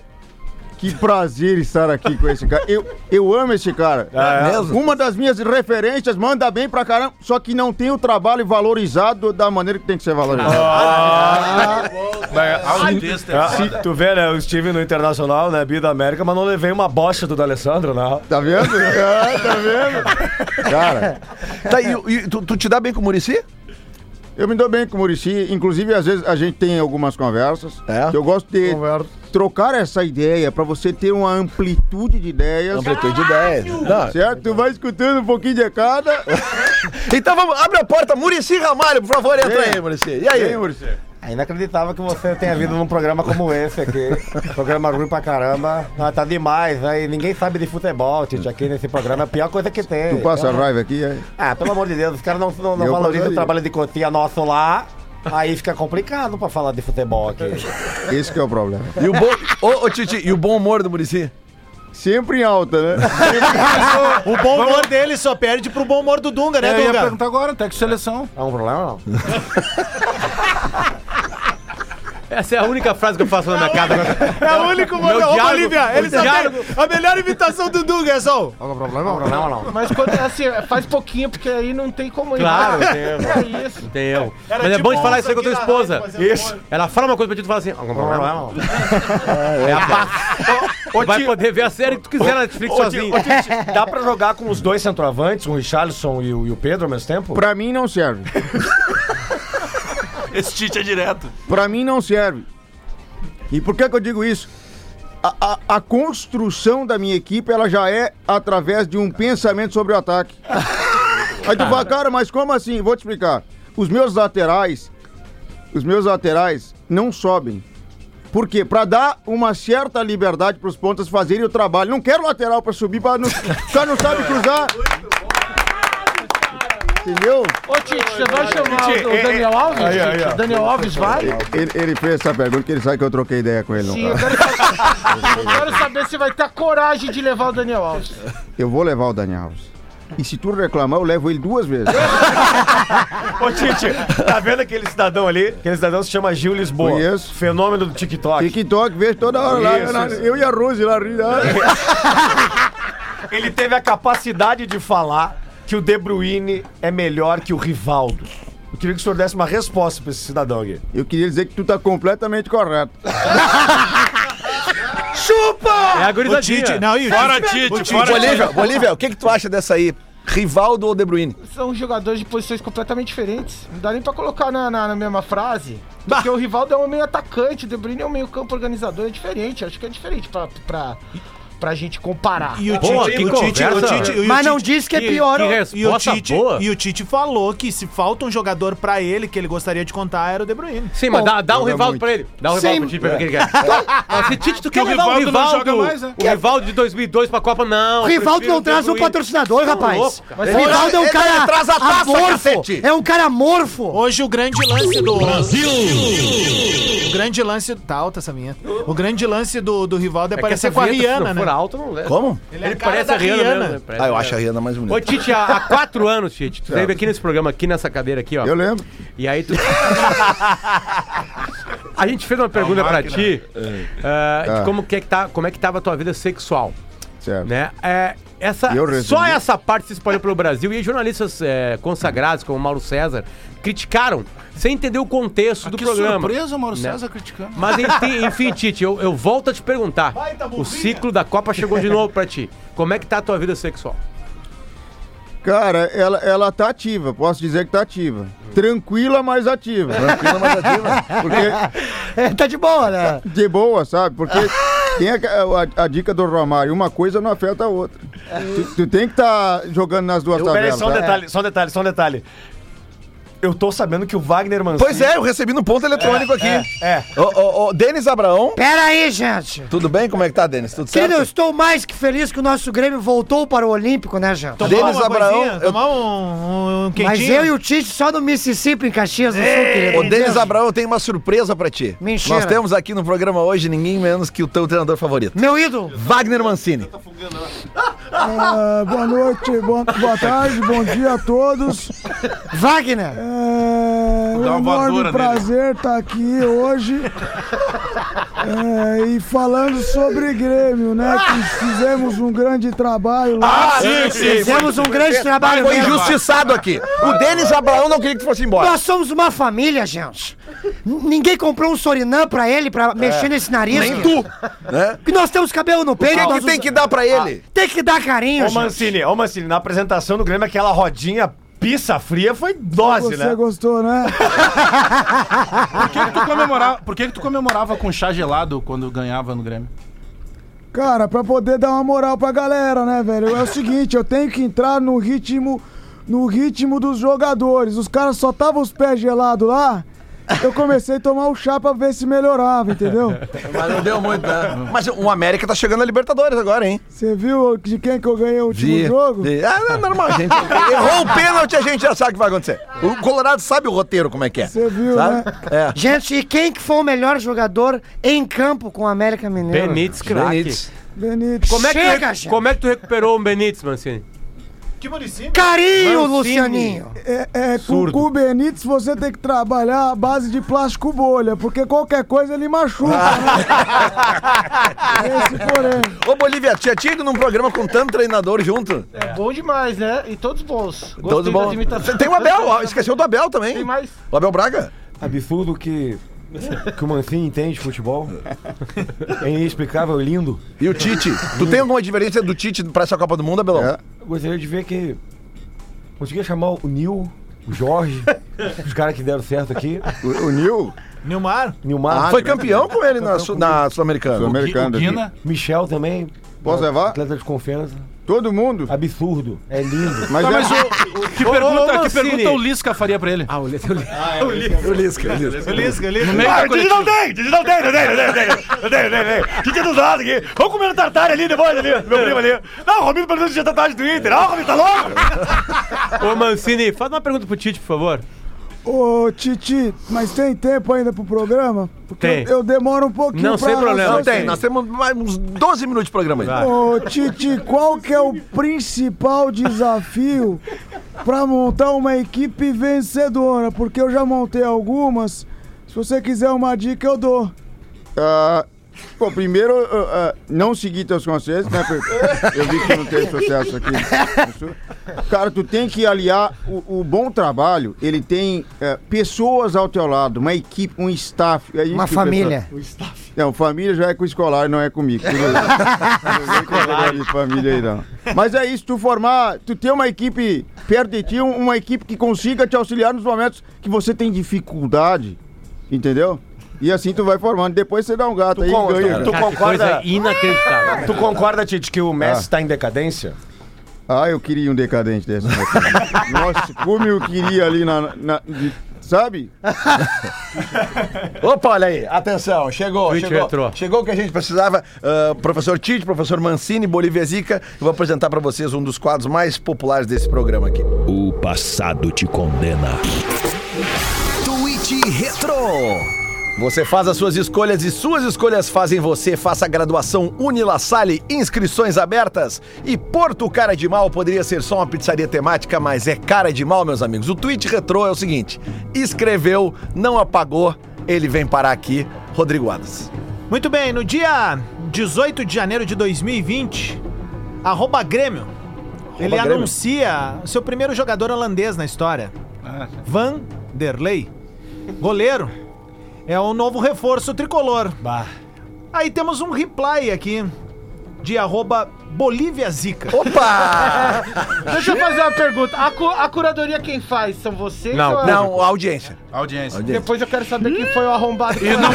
Que prazer estar aqui com esse cara. Eu, eu amo esse cara. É mesmo? Uma das minhas referências, manda bem pra caramba, só que não tem o trabalho valorizado da maneira que tem que ser valorizado. Ah, se- tu vê, né? Eu estive no Internacional, né? Bi da América, mas não levei uma bocha do D'Alessandro, né? Tá vendo? Ah, tá vendo? Cara, Tá, e, e tu, tu te dá bem com o Murici? Eu me dou bem com o Murici. Inclusive, às vezes a gente tem algumas conversas. É? Que eu gosto de. trocar essa ideia, pra você ter uma amplitude de ideias. Amplitude de ideia. Não. Certo? Tu vai escutando um pouquinho de cada. Então vamos, abre a porta, Murici Ramalho, por favor, entra Vem. aí, Murici. E aí? Vem, Muricy. É inacreditável que você tenha vindo num programa como esse aqui. programa ruim pra caramba. Ah, tá demais, aí ninguém sabe de futebol, Tite, aqui nesse programa. É a pior coisa que tem. Tu passa Então, raiva aqui, aí. Ah, pelo amor de Deus, os caras não, não, não valorizam o trabalho de cotinha nosso lá. Aí fica complicado pra falar de futebol aqui. Esse que é o problema. E o bom. Ô, ô, Titi, e o bom humor do Murici? Sempre em alta, né? O bom humor dele só perde pro bom humor do Dunga, né, Eu ia Dunga? perguntar agora, técnico de seleção. É um problema não? Essa é a única frase que eu faço na minha casa. É o único Meu humor. Ô, diálogo- Bolívia, ele o só diálogo- tem a melhor imitação do Dunga, é só. Não é um problema não? Mas quando, assim, faz pouquinho, porque aí não tem como ir. Claro, mais. tem erro. É isso. Tem erro. Era Mas é tipo bom de falar isso aí com a tua aqui na esposa. rádio fazendo Isso. Ela fala uma coisa pra ti e tu fala assim, algum problema? Não, É a paz. Vai poder ver a série que tu quiser na Netflix sozinho. Dá pra jogar com os dois centroavantes, o Richarlison e o, e o Pedro ao mesmo tempo? Pra mim não serve. Esse Tite é direto. Pra mim não serve. E por que, que eu digo isso? A, a- a construção da minha equipe ela já é através de um pensamento sobre o ataque. Aí tu fala, cara, mas como assim? Vou te explicar. Os meus laterais, os meus laterais não sobem. Por quê? Pra dar uma certa liberdade pros pontas fazerem o trabalho. Não quero lateral pra subir, pra não, o cara não sabe cruzar. Entendeu? Ô, Tite, você vai chamar o, o Daniel Alves? Tite? O Daniel Alves vai? Ele, ele fez essa pergunta que ele sabe que eu troquei ideia com ele. Não, Sim, eu cara. quero, saber, eu quero saber se vai ter a coragem de levar o Daniel Alves. Eu vou levar o Daniel Alves. E se tu reclamar, eu levo ele duas vezes. Ô, Tite, tá vendo aquele cidadão ali? Aquele cidadão se chama Gil Lisboa. Conheço. Fenômeno do TikTok. TikTok, vejo toda hora lá. Isso, na- isso. Eu e a Rose lá rindo. Ele teve a capacidade de falar que o De Bruyne é melhor que o Rivaldo. Eu queria que o senhor desse uma resposta pra esse cidadão aqui. Eu queria dizer que tu tá completamente correto. É a O gurizadinha. Tite, não, e o Fora Tite, Tite, o Tite, fora Bolívia, Bolívia, o que, que tu acha dessa aí? Rivaldo ou De Bruyne? São jogadores de posições completamente diferentes. Não dá nem pra colocar na, na- na mesma frase. Porque o Rivaldo é um meio atacante, o De Bruyne é um meio campo organizador. É diferente, acho que é diferente pra, pra, pra gente comparar. E o Tite, o Tite, o conversa. Tite, o Mas não diz que é pior. que E o, Tite, boa. e o Tite falou que se falta um jogador pra ele que ele gostaria de contar era o De Bruyne. Sim, mas dá, dá um Rivaldo pra ele. Dá um Rivaldo pro Tite pra ver o que ele quer. Mas se Tite, tu quer o levar o Rivaldo mais, né? o Rivaldo de 2002 pra Copa, não. O Rivaldo não traz um patrocinador, Tá rapaz. o Rivaldo é um cara traz a taça, amorfo. cacete. É um cara amorfo. Hoje o grande lance do. Brasil! O grande lance. Tá alta essa minha. O grande lance do, do Rivaldo é, É parecer com a Rihanna, né? Alto, não leva. Como? Ele, é Ele a cara parece da a Rihanna, Rihanna. mesmo. né? Parece Ah, eu acho a Rihanna mais Ô, bonita. Tite, há, há quatro anos, Tite, tu veio aqui nesse programa, aqui nessa cadeira aqui, ó. Eu lembro. E aí tu. a gente fez uma pergunta pra ti ah, de Ah. como, que é que tá, como é que tava a tua vida sexual, Certo. né? É, essa, só essa parte se espalhou pelo Brasil e jornalistas é, consagrados, como Mauro César, criticaram, sem entender o contexto do que programa. surpresa o Mauro Né? César criticando. Mas enfim, enfim, Tite, eu, eu volto a te perguntar. O ciclo da Copa chegou de novo pra ti. Como é que tá a tua vida sexual? Cara, ela, ela tá ativa, posso dizer que tá ativa. Tranquila, mas ativa. Tranquila, mas ativa. Porque É, tá de boa, né? de boa, sabe? Porque tem a, a- a dica do Romário, uma coisa não afeta a outra. Tu, tu tem que estar jogando nas duas Eu, peraí, tabelas. só um tá? detalhe, só um detalhe, só um detalhe. Eu tô sabendo que o Wagner Mancini... Pois é, eu recebi no ponto eletrônico aqui. É. Ô, ô, ô, Denis Abraão. Pera aí, gente. Tudo bem? Como é que tá, Denis? Tudo Querido, eu certo? estou mais que feliz que o nosso Grêmio voltou para o Olímpico, né, gente? Tomar Denis uma Abraão, coisinha, eu- Tomar um, um quentinho. Mas eu e o Tite só no Mississippi, em Caxias do Sul, querido. Ô, Denis? Abraão, eu tenho uma surpresa pra ti. Mentira. Nós temos aqui no programa hoje ninguém menos que o teu treinador favorito. Meu ídolo. Wagner Mancini. Ah, boa noite, boa, boa tarde, bom dia a todos. Wagner. É um Dá uma voadora enorme prazer estar aqui hoje é, e falando sobre Grêmio, né? Que fizemos um grande trabalho lá. Ah, sim, sim. Fizemos um grande trabalho Foi injustiçado aqui. O Denis Abraão não queria que fosse embora. Nós somos uma família, gente. Ninguém comprou um Sorinã pra ele, pra mexer nesse nariz. Nem tu. Né? Que nós temos cabelo no O peito. que, nós que tem usa- que dar pra ele? Tem que dar carinho, Ô gente. Mancini, ô Mancini, na apresentação do Grêmio, aquela rodinha pizza fria foi dose, Você né? gostou, né? Por que, que tu comemorava, por que, que tu comemorava com chá gelado quando ganhava no Grêmio? Cara, pra poder dar uma moral pra galera, né, velho? É o seguinte, eu tenho que entrar no ritmo no ritmo dos jogadores. Os caras só estavam os pés gelados lá. Eu comecei a tomar o chá pra ver se melhorava, entendeu? Mas não deu muito, né? Mas o América tá chegando na Libertadores agora, hein? Você viu de quem que eu ganhei o último jogo? Vi. Ah, não, normal, gente. Errou o pênalti, a gente já sabe o que vai acontecer. O Colorado sabe o roteiro como é que é. Você viu, Sabe? né? É. Gente, e quem que foi o melhor jogador em campo com o América Mineiro? Benítez, craque. Benítez. Benítez. Como é, que tu Chega, gente. como é que tu recuperou o Benítez, Mancini? Que? Carinho, Mancini. Lucianinho. É, é com, o Benítez você tem que trabalhar a base de plástico bolha, porque qualquer coisa ele machuca, né? Esse porém. Ô, Bolívia, tinha tinha ido num programa com tanto treinador junto? É bom demais, né? E todos bons. Gostei Todos imitações. Tem o Abel, ó, esqueceu do Abel também. Tem mais. O Abel Braga? Absurdo que, que o Mancini entende de futebol. É inexplicável, lindo. E o Tite? Tu tem alguma diferença do Tite pra essa Copa do Mundo, Abelão? É. Eu gostaria de ver que conseguia chamar o Nil, o Jorge, os caras que deram certo aqui. O, o Nil, Nilmar? Nilmar, Foi campeão com ele na, Su- na Sul-Americana. Guina, Michel também. Posso levar? Atleta de confiança. Todo mundo. Absurdo. É lindo. Mas, Tá, é- mas o, que, Ô, pergunta, ô, que pergunta o Lisca faria pra ele? Ah, o Lisca. O Lisca, o Lisca. Lisca, Lisca. No meio da coletiva. não tem, Didi não tem, não tem, não tem, não tem, não tem, não tem. Didi dos lados aqui. Vamos comer no tartar ali depois, ali, meu primo ali. Não, o Romino perguntou se tinha tatuagem do Inter. Não, Romino, tá louco? Ô, Mancini, faz uma pergunta pro Tite, por favor. Ô, Titi, mas tem tempo ainda pro programa? Porque Tem. Eu, eu demoro um pouquinho Não, sem problema. Não tem, nós temos mais uns 12 minutos de programa aí. Vai. Ô, Titi, qual que é o principal desafio pra montar uma equipe vencedora? Porque eu já montei algumas. Se você quiser uma dica, eu dou. ah, Pô, primeiro, ah, ah, não seguir teus conselhos, né? porque Eu vi que não teve sucesso aqui. Cara, tu tem que aliar o, o bom trabalho, ele tem eh, pessoas ao teu lado, uma equipe, um staff. é Uma que o pessoal- família. Não, família já é com o escolar, não é comigo. Não- vem com família aí, não. Mas é isso, tu formar, tu ter uma equipe perto de ti, um- uma equipe que consiga te auxiliar nos momentos que você tem dificuldade, entendeu? E assim tu vai formando, depois você dá um gato aí con- ganha. tu- concorda? inacreditável. Tu concorda, Tite, que o Messi Ah. tá em decadência? Ah, eu queria um decadente desse. Nossa, como eu queria ali na... na- de- sabe? Opa, olha aí, atenção, chegou, Twitch chegou. retrô. Chegou o que a gente precisava. Ah, professor Tite, professor Mancini, Bolívia Zica. Eu vou apresentar pra vocês um dos quadros mais populares desse programa aqui. O passado te condena. Tweet Retro. Você faz as suas escolhas e suas escolhas fazem você. Faça a graduação Unila Salle, inscrições abertas. E Porto Cara de Mal poderia ser só uma pizzaria temática, mas é cara de mal, meus amigos. O tweet retrô é o seguinte: escreveu, não apagou, ele vem parar aqui. Rodrigo Adas. Muito bem, no dia 18 de janeiro de 2020, arroba Grêmio, ele Grêmio. anuncia o seu primeiro jogador holandês na história, Ah, Van der Ley, goleiro, é o novo reforço tricolor. Aí temos um reply aqui de arroba Bolívia Zica. Opa! Deixa eu fazer uma pergunta. A, cu- a curadoria quem faz? São vocês? Não, ou é- Não, audiência. audiência. Depois eu quero saber quem foi o arrombado. E não,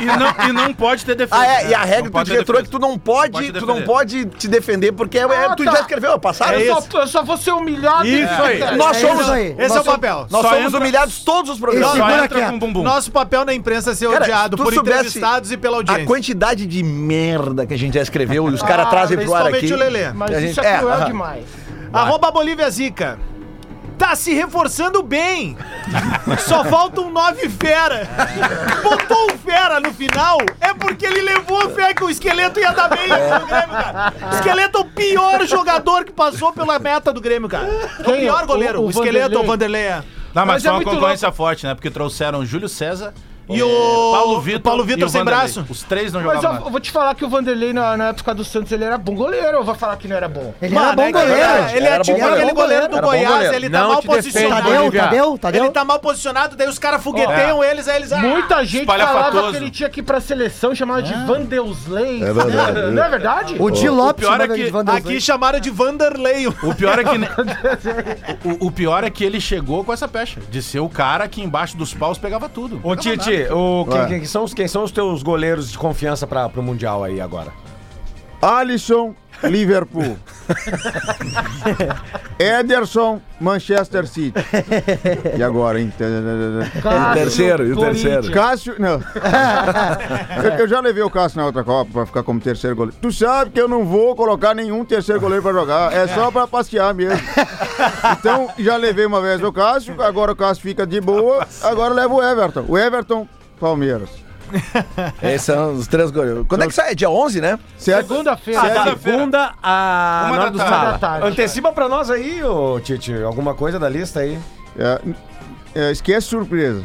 e, não, e não pode ter defesa. Ah, é, e a regra Não do pode tweet ter retrô é que defesa. tu não pode, Pode tu não defender. pode te defender, porque é, é- Ah, tu tá. já escreveu, é passado. É eu, isso. só, eu só vou ser humilhado. Isso aí. Nós É somos isso aí. Esse é o nós papel. Nós Só somos entra- humilhados todos os programas. Só Segura entra aqui, com bumbum. Nosso papel na imprensa é ser Cara, odiado se tu por soubesse entrevistados e pela A audiência. quantidade de merda que a gente já escreveu e os Ah, caras trazem pro ar principalmente aqui. o Lelê. Mas A gente- isso é cruel aham. demais. Arroba Bolívia Zica. Tá se reforçando bem. Só falta um nove fera. Botou um fera no final é porque ele levou a fé que o esqueleto ia dar bem no Grêmio, cara. Esqueleto é o pior jogador que passou pela meta do Grêmio, cara. O Quem? pior goleiro. O- O, o esqueleto Vanderlei? o Vanderlei. é. Não, mas, Mas foi é uma concorrência forte, né? Porque trouxeram Júlio César E o Paulo Vitor, Paulo e Vitor o sem Vanderlei. braço. Os três não Mas jogavam eu, nada. eu vou te falar que o Vanderlei, na, na época do Santos, ele era bom goleiro. Ou vai falar que não era bom? Ele Mano, era bom é que- goleiro. Ele é Era tipo bom aquele goleiro. goleiro do Era bom Goiás, goleiro. ele tá Não mal te defende, posicionado. Tadeu, Olivia. Tadeu, Tadeu. Ele tá mal posicionado, daí os caras fogueteiam eles, aí eles. ah, Muita gente espalhafatoso. falava que ele tinha que ir pra seleção, chamava de Vandeusley. É verdade. Não é verdade? O Di Lopes pior é chamava que de Vanderlei. Aqui chamaram de Vanderlei. O pior é que. ne- o, o pior é que ele chegou com essa pecha. De ser o cara que embaixo dos paus pegava tudo. Ô, Pegava O, quem, Ué. quem são os, quem são os teus goleiros de confiança pra, pro Mundial aí agora? Alisson, Liverpool. Ederson, Manchester City. E agora, hein? Cássio, terceiro, e o terceiro? Cássio, não. eu, eu já levei o Cássio na outra Copa pra ficar como terceiro goleiro. Tu sabe que eu não vou colocar nenhum terceiro goleiro pra jogar. É só pra passear mesmo. Então, já levei uma vez o Cássio, agora o Cássio fica de boa. Agora eu levo o Everton. O Everton, Palmeiras. Esses são os três goleiros. Quando é que sai? Dia 11, né? Segunda-feira. Segunda a Uma do tarde. sala. da tarde. Antecipa pra nós aí, ô Tite, alguma coisa da lista aí. É, é, esquece surpresa.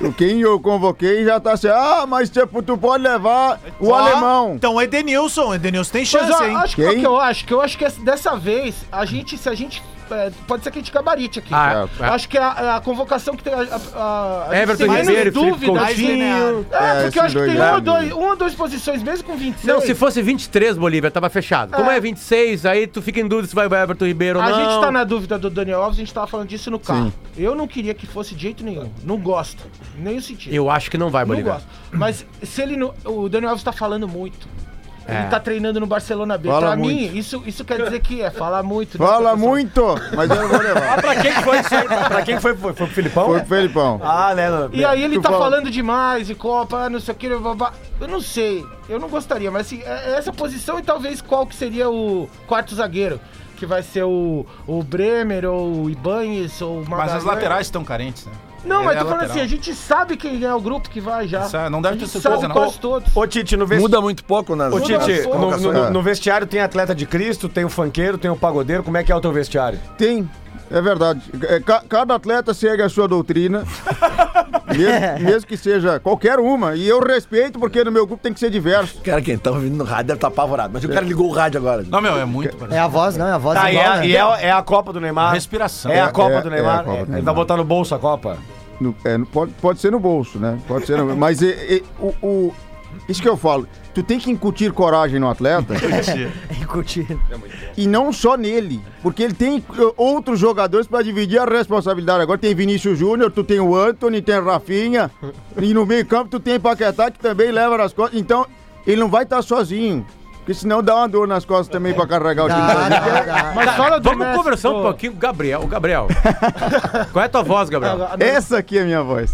O Quem eu convoquei já tá assim, ah, mas tipo, tu pode levar o Ó, alemão. Então, Edenilson. Edenilson tem Mas chance, ó, hein? acho que, Quem? que eu acho que eu acho que essa- dessa vez a gente, se a gente é, pode ser que a gente gabarite aqui. Ah, É. Acho que a, a convocação que tem a, a, a Everton gente tem Ribeiro, dúvida. Coutinho. É, É, porque eu acho que tem uma ou, dois, uma ou duas posições, mesmo com 26. Não, se fosse 23, Bolívia, tava fechado. Como é 26, aí tu fica em dúvida se vai o Everton Ribeiro ou A não. gente tá na dúvida do Daniel Alves, a gente tava falando disso no carro. Eu não queria que fosse de jeito nenhum. Não gosto. Nem o sentido. Eu acho que não vai, não Bolívia. gosto. Mas se ele não. O Daniel Alves tá falando muito. É. Ele tá treinando no Barcelona B. Fala pra muito. mim, isso, isso quer dizer que é falar muito. né, Fala muito, mas eu não vou levar. Pra quem que foi isso aí? Pra quem que foi? Foi, foi pro Filipão? Foi pro Felipão. Ah, né? no- E aí ele Tu tá fala- falando demais e Copa, não sei o que. Eu não sei, eu não gostaria, mas assim, é- é essa posição e talvez qual que seria o quarto zagueiro. Que vai ser o, o Bremer ou o Ibanez ou o Mas as laterais estão carentes, né? Não, mas é tô falando lateral. assim, a gente sabe quem é o grupo que vai já. Sabe, não deve a ter gente surpresa, sabe não. quase todos. Ô, Tite, no vestiário. Muda muito pouco nas Ô, Tite, no, no- no- vestiário tem atleta de Cristo, tem o funkeiro, tem o pagodeiro. Como é que é o teu vestiário? Tem, é verdade. É, ca- cada atleta segue a sua doutrina, mesmo, mesmo que seja qualquer uma. E eu respeito, porque no meu grupo tem que ser diverso. Cara, quem tá ouvindo no rádio deve estar apavorado. Mas o cara ligou o rádio agora. Não, meu, é muito. É a voz, não, é a voz Tá, e igual, é, né? e é, é a Copa do Neymar. Respiração. É a É, Copa é, do é Neymar. a Copa do Ele vai Neymar. botar no bolso a Copa. No- é, no- pode, pode ser no bolso, né? Pode ser no, Mas é, é, o, o- isso que eu falo. Tu tem que incutir coragem no atleta. Curtir. E não só nele, porque ele tem uh, outros jogadores para dividir a responsabilidade. Agora tem Vinícius Júnior, tu tem o Anthony, tem Rafinha, e no meio campo tu tem Paquetá que também leva nas costas. Então, ele não vai estar sozinho, porque senão dá uma dor nas costas também para carregar o time. Dá, sozinho. dá, dá. Mas fala do Vamos Messi, conversar um pouquinho com o Gabriel. O Gabriel. Qual é a tua voz, Gabriel? Essa aqui é a minha voz.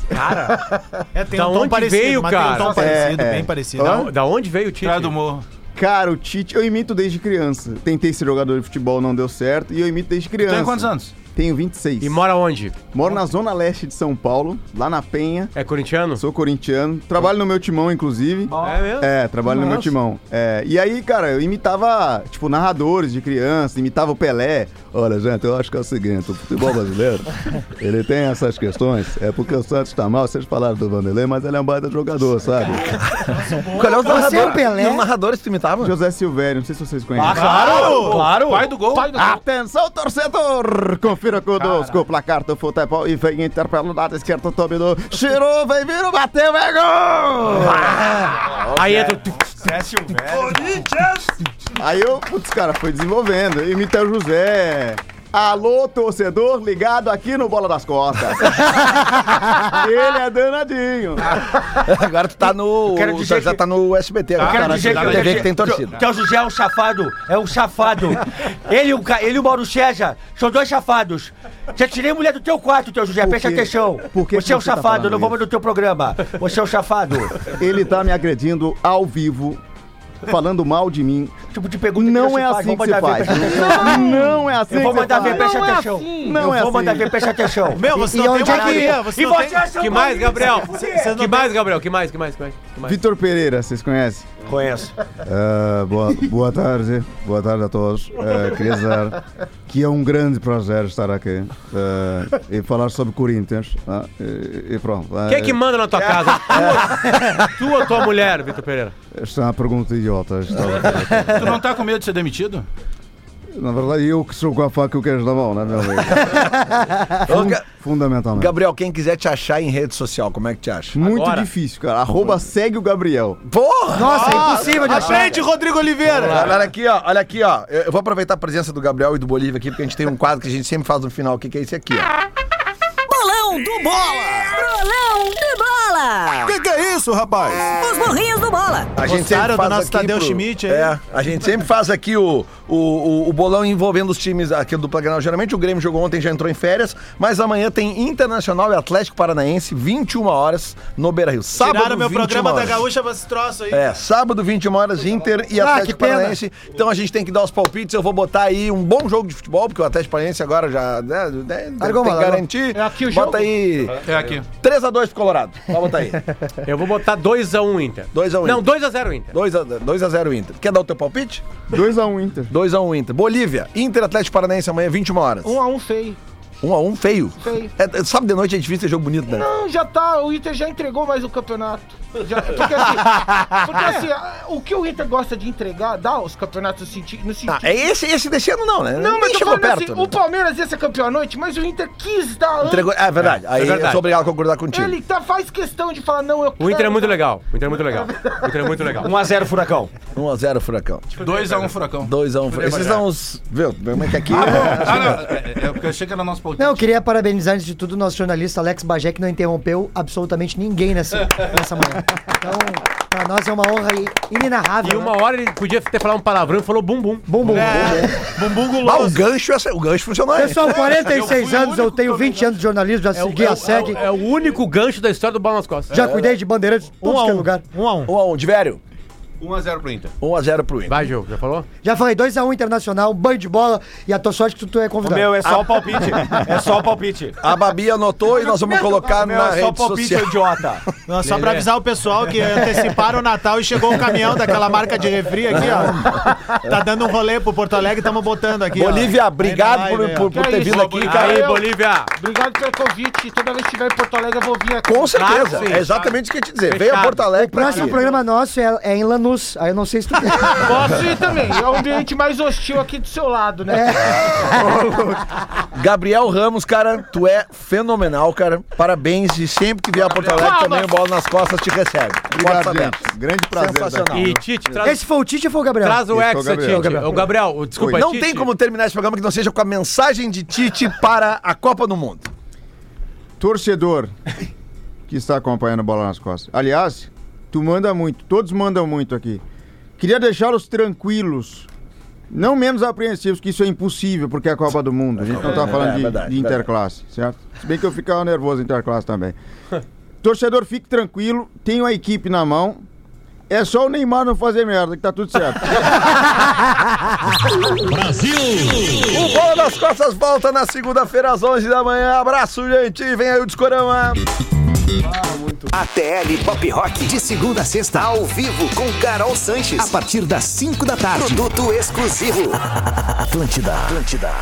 É, tem Da um tom onde parecido, veio, mas tem um cara? tom parecido, É, é. bem parecido. Hã? Da, da onde veio o Tite? Praia do Morro. Cara, o Tite, eu imito desde criança. Tentei ser jogador de futebol, não deu certo, e eu imito desde criança. Tem quantos anos? Tenho 26. E mora onde? Moro na zona leste de São Paulo, lá na Penha. É corintiano? Sou corintiano. Trabalho no meu timão, inclusive. É mesmo? É, trabalho no meu Nossa. timão. É, e aí, cara, eu imitava, tipo, narradores de criança, imitava o Pelé. Olha, gente, eu acho que é o seguinte, o futebol brasileiro, ele tem essas questões. É porque o Santos tá mal, vocês falaram do Vanderlei, mas ele é um baita jogador, sabe? Qual é é o narradores? Pelé? Os narradores que tu imitava? José Silvério, não sei se vocês conhecem. Ah, claro! Claro! Pai do gol. Pai do gol. Atenção, torcedor! Confira conosco o placar do futebol e vem Inter pelo lado esquerdo, dominou. Cheirou, vem vindo, bateu, é gol! Aí entra. Zé Silvério. Aí eu, putz, cara, foi desenvolvendo. Imita o José. Alô, torcedor, ligado aqui no Bola das Costas. Ele é danadinho. Agora tu tá no. quero o dizer já que- tá no SBT. Eu Agora quero tá na dizer que, TV que tem torcida. Que é o José é um chafado, é um chafado. Ele e o, Ca- ele e o Mauro César são dois chafados. Já tirei mulher do teu quarto, teu José, quê? atenção. Por que você que é um você tá chafado, eu não mais no teu programa. Você é um chafado. Ele tá me agredindo ao vivo, falando mal de mim. Tipo de pergunta Não que é você assim que Vou ver, faz. Não é assim Eu vou que se mandar ver, faz. presta Não é assim. Não eu é vou mandar assim. ver, presta atenção. Meu, você E não tem onde é que- maioria. Você E não tem... vocês são Que mais, Gabriel? Que mais, Gabriel? Que mais, que mais, que mais? Vitor Pereira, vocês conhecem? Conheço. Ah, boa, boa tarde, boa tarde a todos. Ah, queria dizer que é um grande prazer estar aqui ah, e falar sobre Corinthians. e, e pronto. Quem é que manda na tua casa? Tua, tu ou tua mulher, Vitor Pereira? Esta é uma pergunta idiota. estava. Tu não tá com medo de ser demitido? Na verdade, eu que sou com a faca e o queijo na mão, né, meu amigo? Ga- Fundamentalmente. Gabriel, quem quiser te achar em rede social, como é que te acha? Muito Agora. difícil, cara. Arroba segue o Gabriel. Porra! Nossa, é impossível de achar. Aprende, Rodrigo Oliveira! Olha olha aqui, ó. Olha aqui, ó. Eu eu vou aproveitar a presença do Gabriel e do Bolívia aqui, porque a gente tem um quadro que a gente sempre faz no final. O que, que é esse aqui, ó? Bolão do Bola! Bolão do Bola! Que que é isso, rapaz? Os burrinhos do Bola! A gente Gostaram do nosso Tadeu Schmidt aí? É, a gente sempre faz aqui o, o, o, o bolão envolvendo os times aqui do Granal. Geralmente o Grêmio jogou ontem, já entrou em férias, mas amanhã tem Internacional e Atlético Paranaense, 21 horas no Beira-Rio. Sábado, Tiraram meu 21 programa da horas. Gaúcha pra esse troço aí. É, sábado, 21 horas, Inter e Ah, Atlético pena. Paranaense. Então a gente tem que dar os palpites. Eu vou botar aí um bom jogo de futebol, porque o Atlético Paranaense agora já né, né, tem que largou. garantir. É aqui o Bota jogo? aí É aqui. 3x2 pro Colorado. Pode botar aí. Eu vou botar 2x1 Inter. 2x1 Não, Inter. 2x0 Inter. 2x0 Inter. Quer dar o teu palpite? 2x1 Inter. 2x1 Inter. Bolívia, Inter Atlético Paranaense amanhã, 21 horas. Um a um feio. 1x1 feio. Feio. É, é, sábado de noite é difícil ter jogo bonito, né? Não, já tá. O Inter já entregou mais o campeonato. Já- porque assim, porque assim, a- o que o Inter gosta de entregar, dá os campeonatos no sentido. No sentido Ah, é esse, esse desse ano não, né? Não, Nem mas chegou perto. assim, né? o Palmeiras ia ser campeão à noite, mas o Inter quis dar. Entregou... É verdade. Aí verdade. eu sou obrigado a concordar contigo. Ele tá, faz questão de falar, não, eu O Inter é quero muito legal. O Inter é muito legal. O Inter é muito legal. 1x0 Furacão. 1x0 Furacão. 2x1 Furacão. 2x1 Furacão. Esses são os... Viu? Como é que aqui... Ah, é- não, é, é porque eu achei que era nosso Não, eu queria parabenizar antes de tudo o nosso jornalista Alex Bagé, que não interrompeu absolutamente ninguém nessa, nessa manhã. Então, pra nós é uma honra inenarrável. E uma hora ele podia ter falado um palavrão e falou bum bum. Bum, bum, É, bum, bum. bumbum Ah, o guloso. gancho, essa- o gancho funcionou aí. Pessoal, 46 Eu anos, eu tenho que 20 anos de jornalismo, já segui é, a SEG, é o único gancho da história do Bola nas Costas. já cuidei de bandeirantes, Um tudo a que é um. lugar. Um a um. 1x1, de velho. 1x0 pro Inter. 1x0 pro Inter. Vai, Gil, já falou? Já falei, 2x1 Internacional, banho de bola, e a tua sorte que tu, tu é O convidado. meu é só o palpite. É só o palpite. A Babi anotou e nós vamos colocar O meu na é só o rede palpite, social. idiota. Não, só pra avisar o pessoal que anteciparam o Natal e chegou o caminhão daquela marca de refri aqui, ó. Tá dando um rolê pro Porto Alegre, estamos botando aqui. ó. Bolívia, Aí obrigado na por, por, ó. por ter é vindo aqui, obrigado. cara. Aí, Bolívia. Obrigado pelo convite. Toda vez que estiver em Porto Alegre, eu vou vir aqui. Com certeza. Sim. é exatamente isso que eu ia te dizer. Fechado. Veio a Porto Alegre O pra próximo aqui. programa nosso é, é em Lanús, aí eu não sei se tu quer. Posso ir também. É o ambiente mais hostil aqui do seu lado, né? Gabriel Ramos, cara, tu é fenomenal, cara. Parabéns e sempre que vier a Porto Alegre também o Bola nas Costas te recebe. Obrigado, gente. Grande prazer. Sensacional. E Tite, traz, Esse foi o Tite ou foi o Gabriel? traz o Esse foi o Hexa, Gabriel. Tite. O Gabriel, desculpa, Não Tite. tem como terminar esse programa que não seja com a mensagem de Tite para a Copa do Mundo. Torcedor que está acompanhando a bola nas costas. Aliás, tu manda muito, todos mandam muito aqui. Queria deixá-los tranquilos, não menos apreensivos, que isso é impossível, porque é a Copa do Mundo. A gente não está falando é de, de interclasse, certo? Se bem que eu ficava nervoso em interclasse também. Torcedor, fique tranquilo, tenho a equipe na mão. É só o Neymar não fazer merda, que tá tudo certo. O Bola nas Costas volta na segunda-feira às 11 da manhã. Abraço, gente. Vem aí o Discorama. ATL Pop Rock, de segunda a sexta, ao vivo, com Carol Sanches, a partir das 5 da tarde. Produto exclusivo. Atlântida. Atlântida.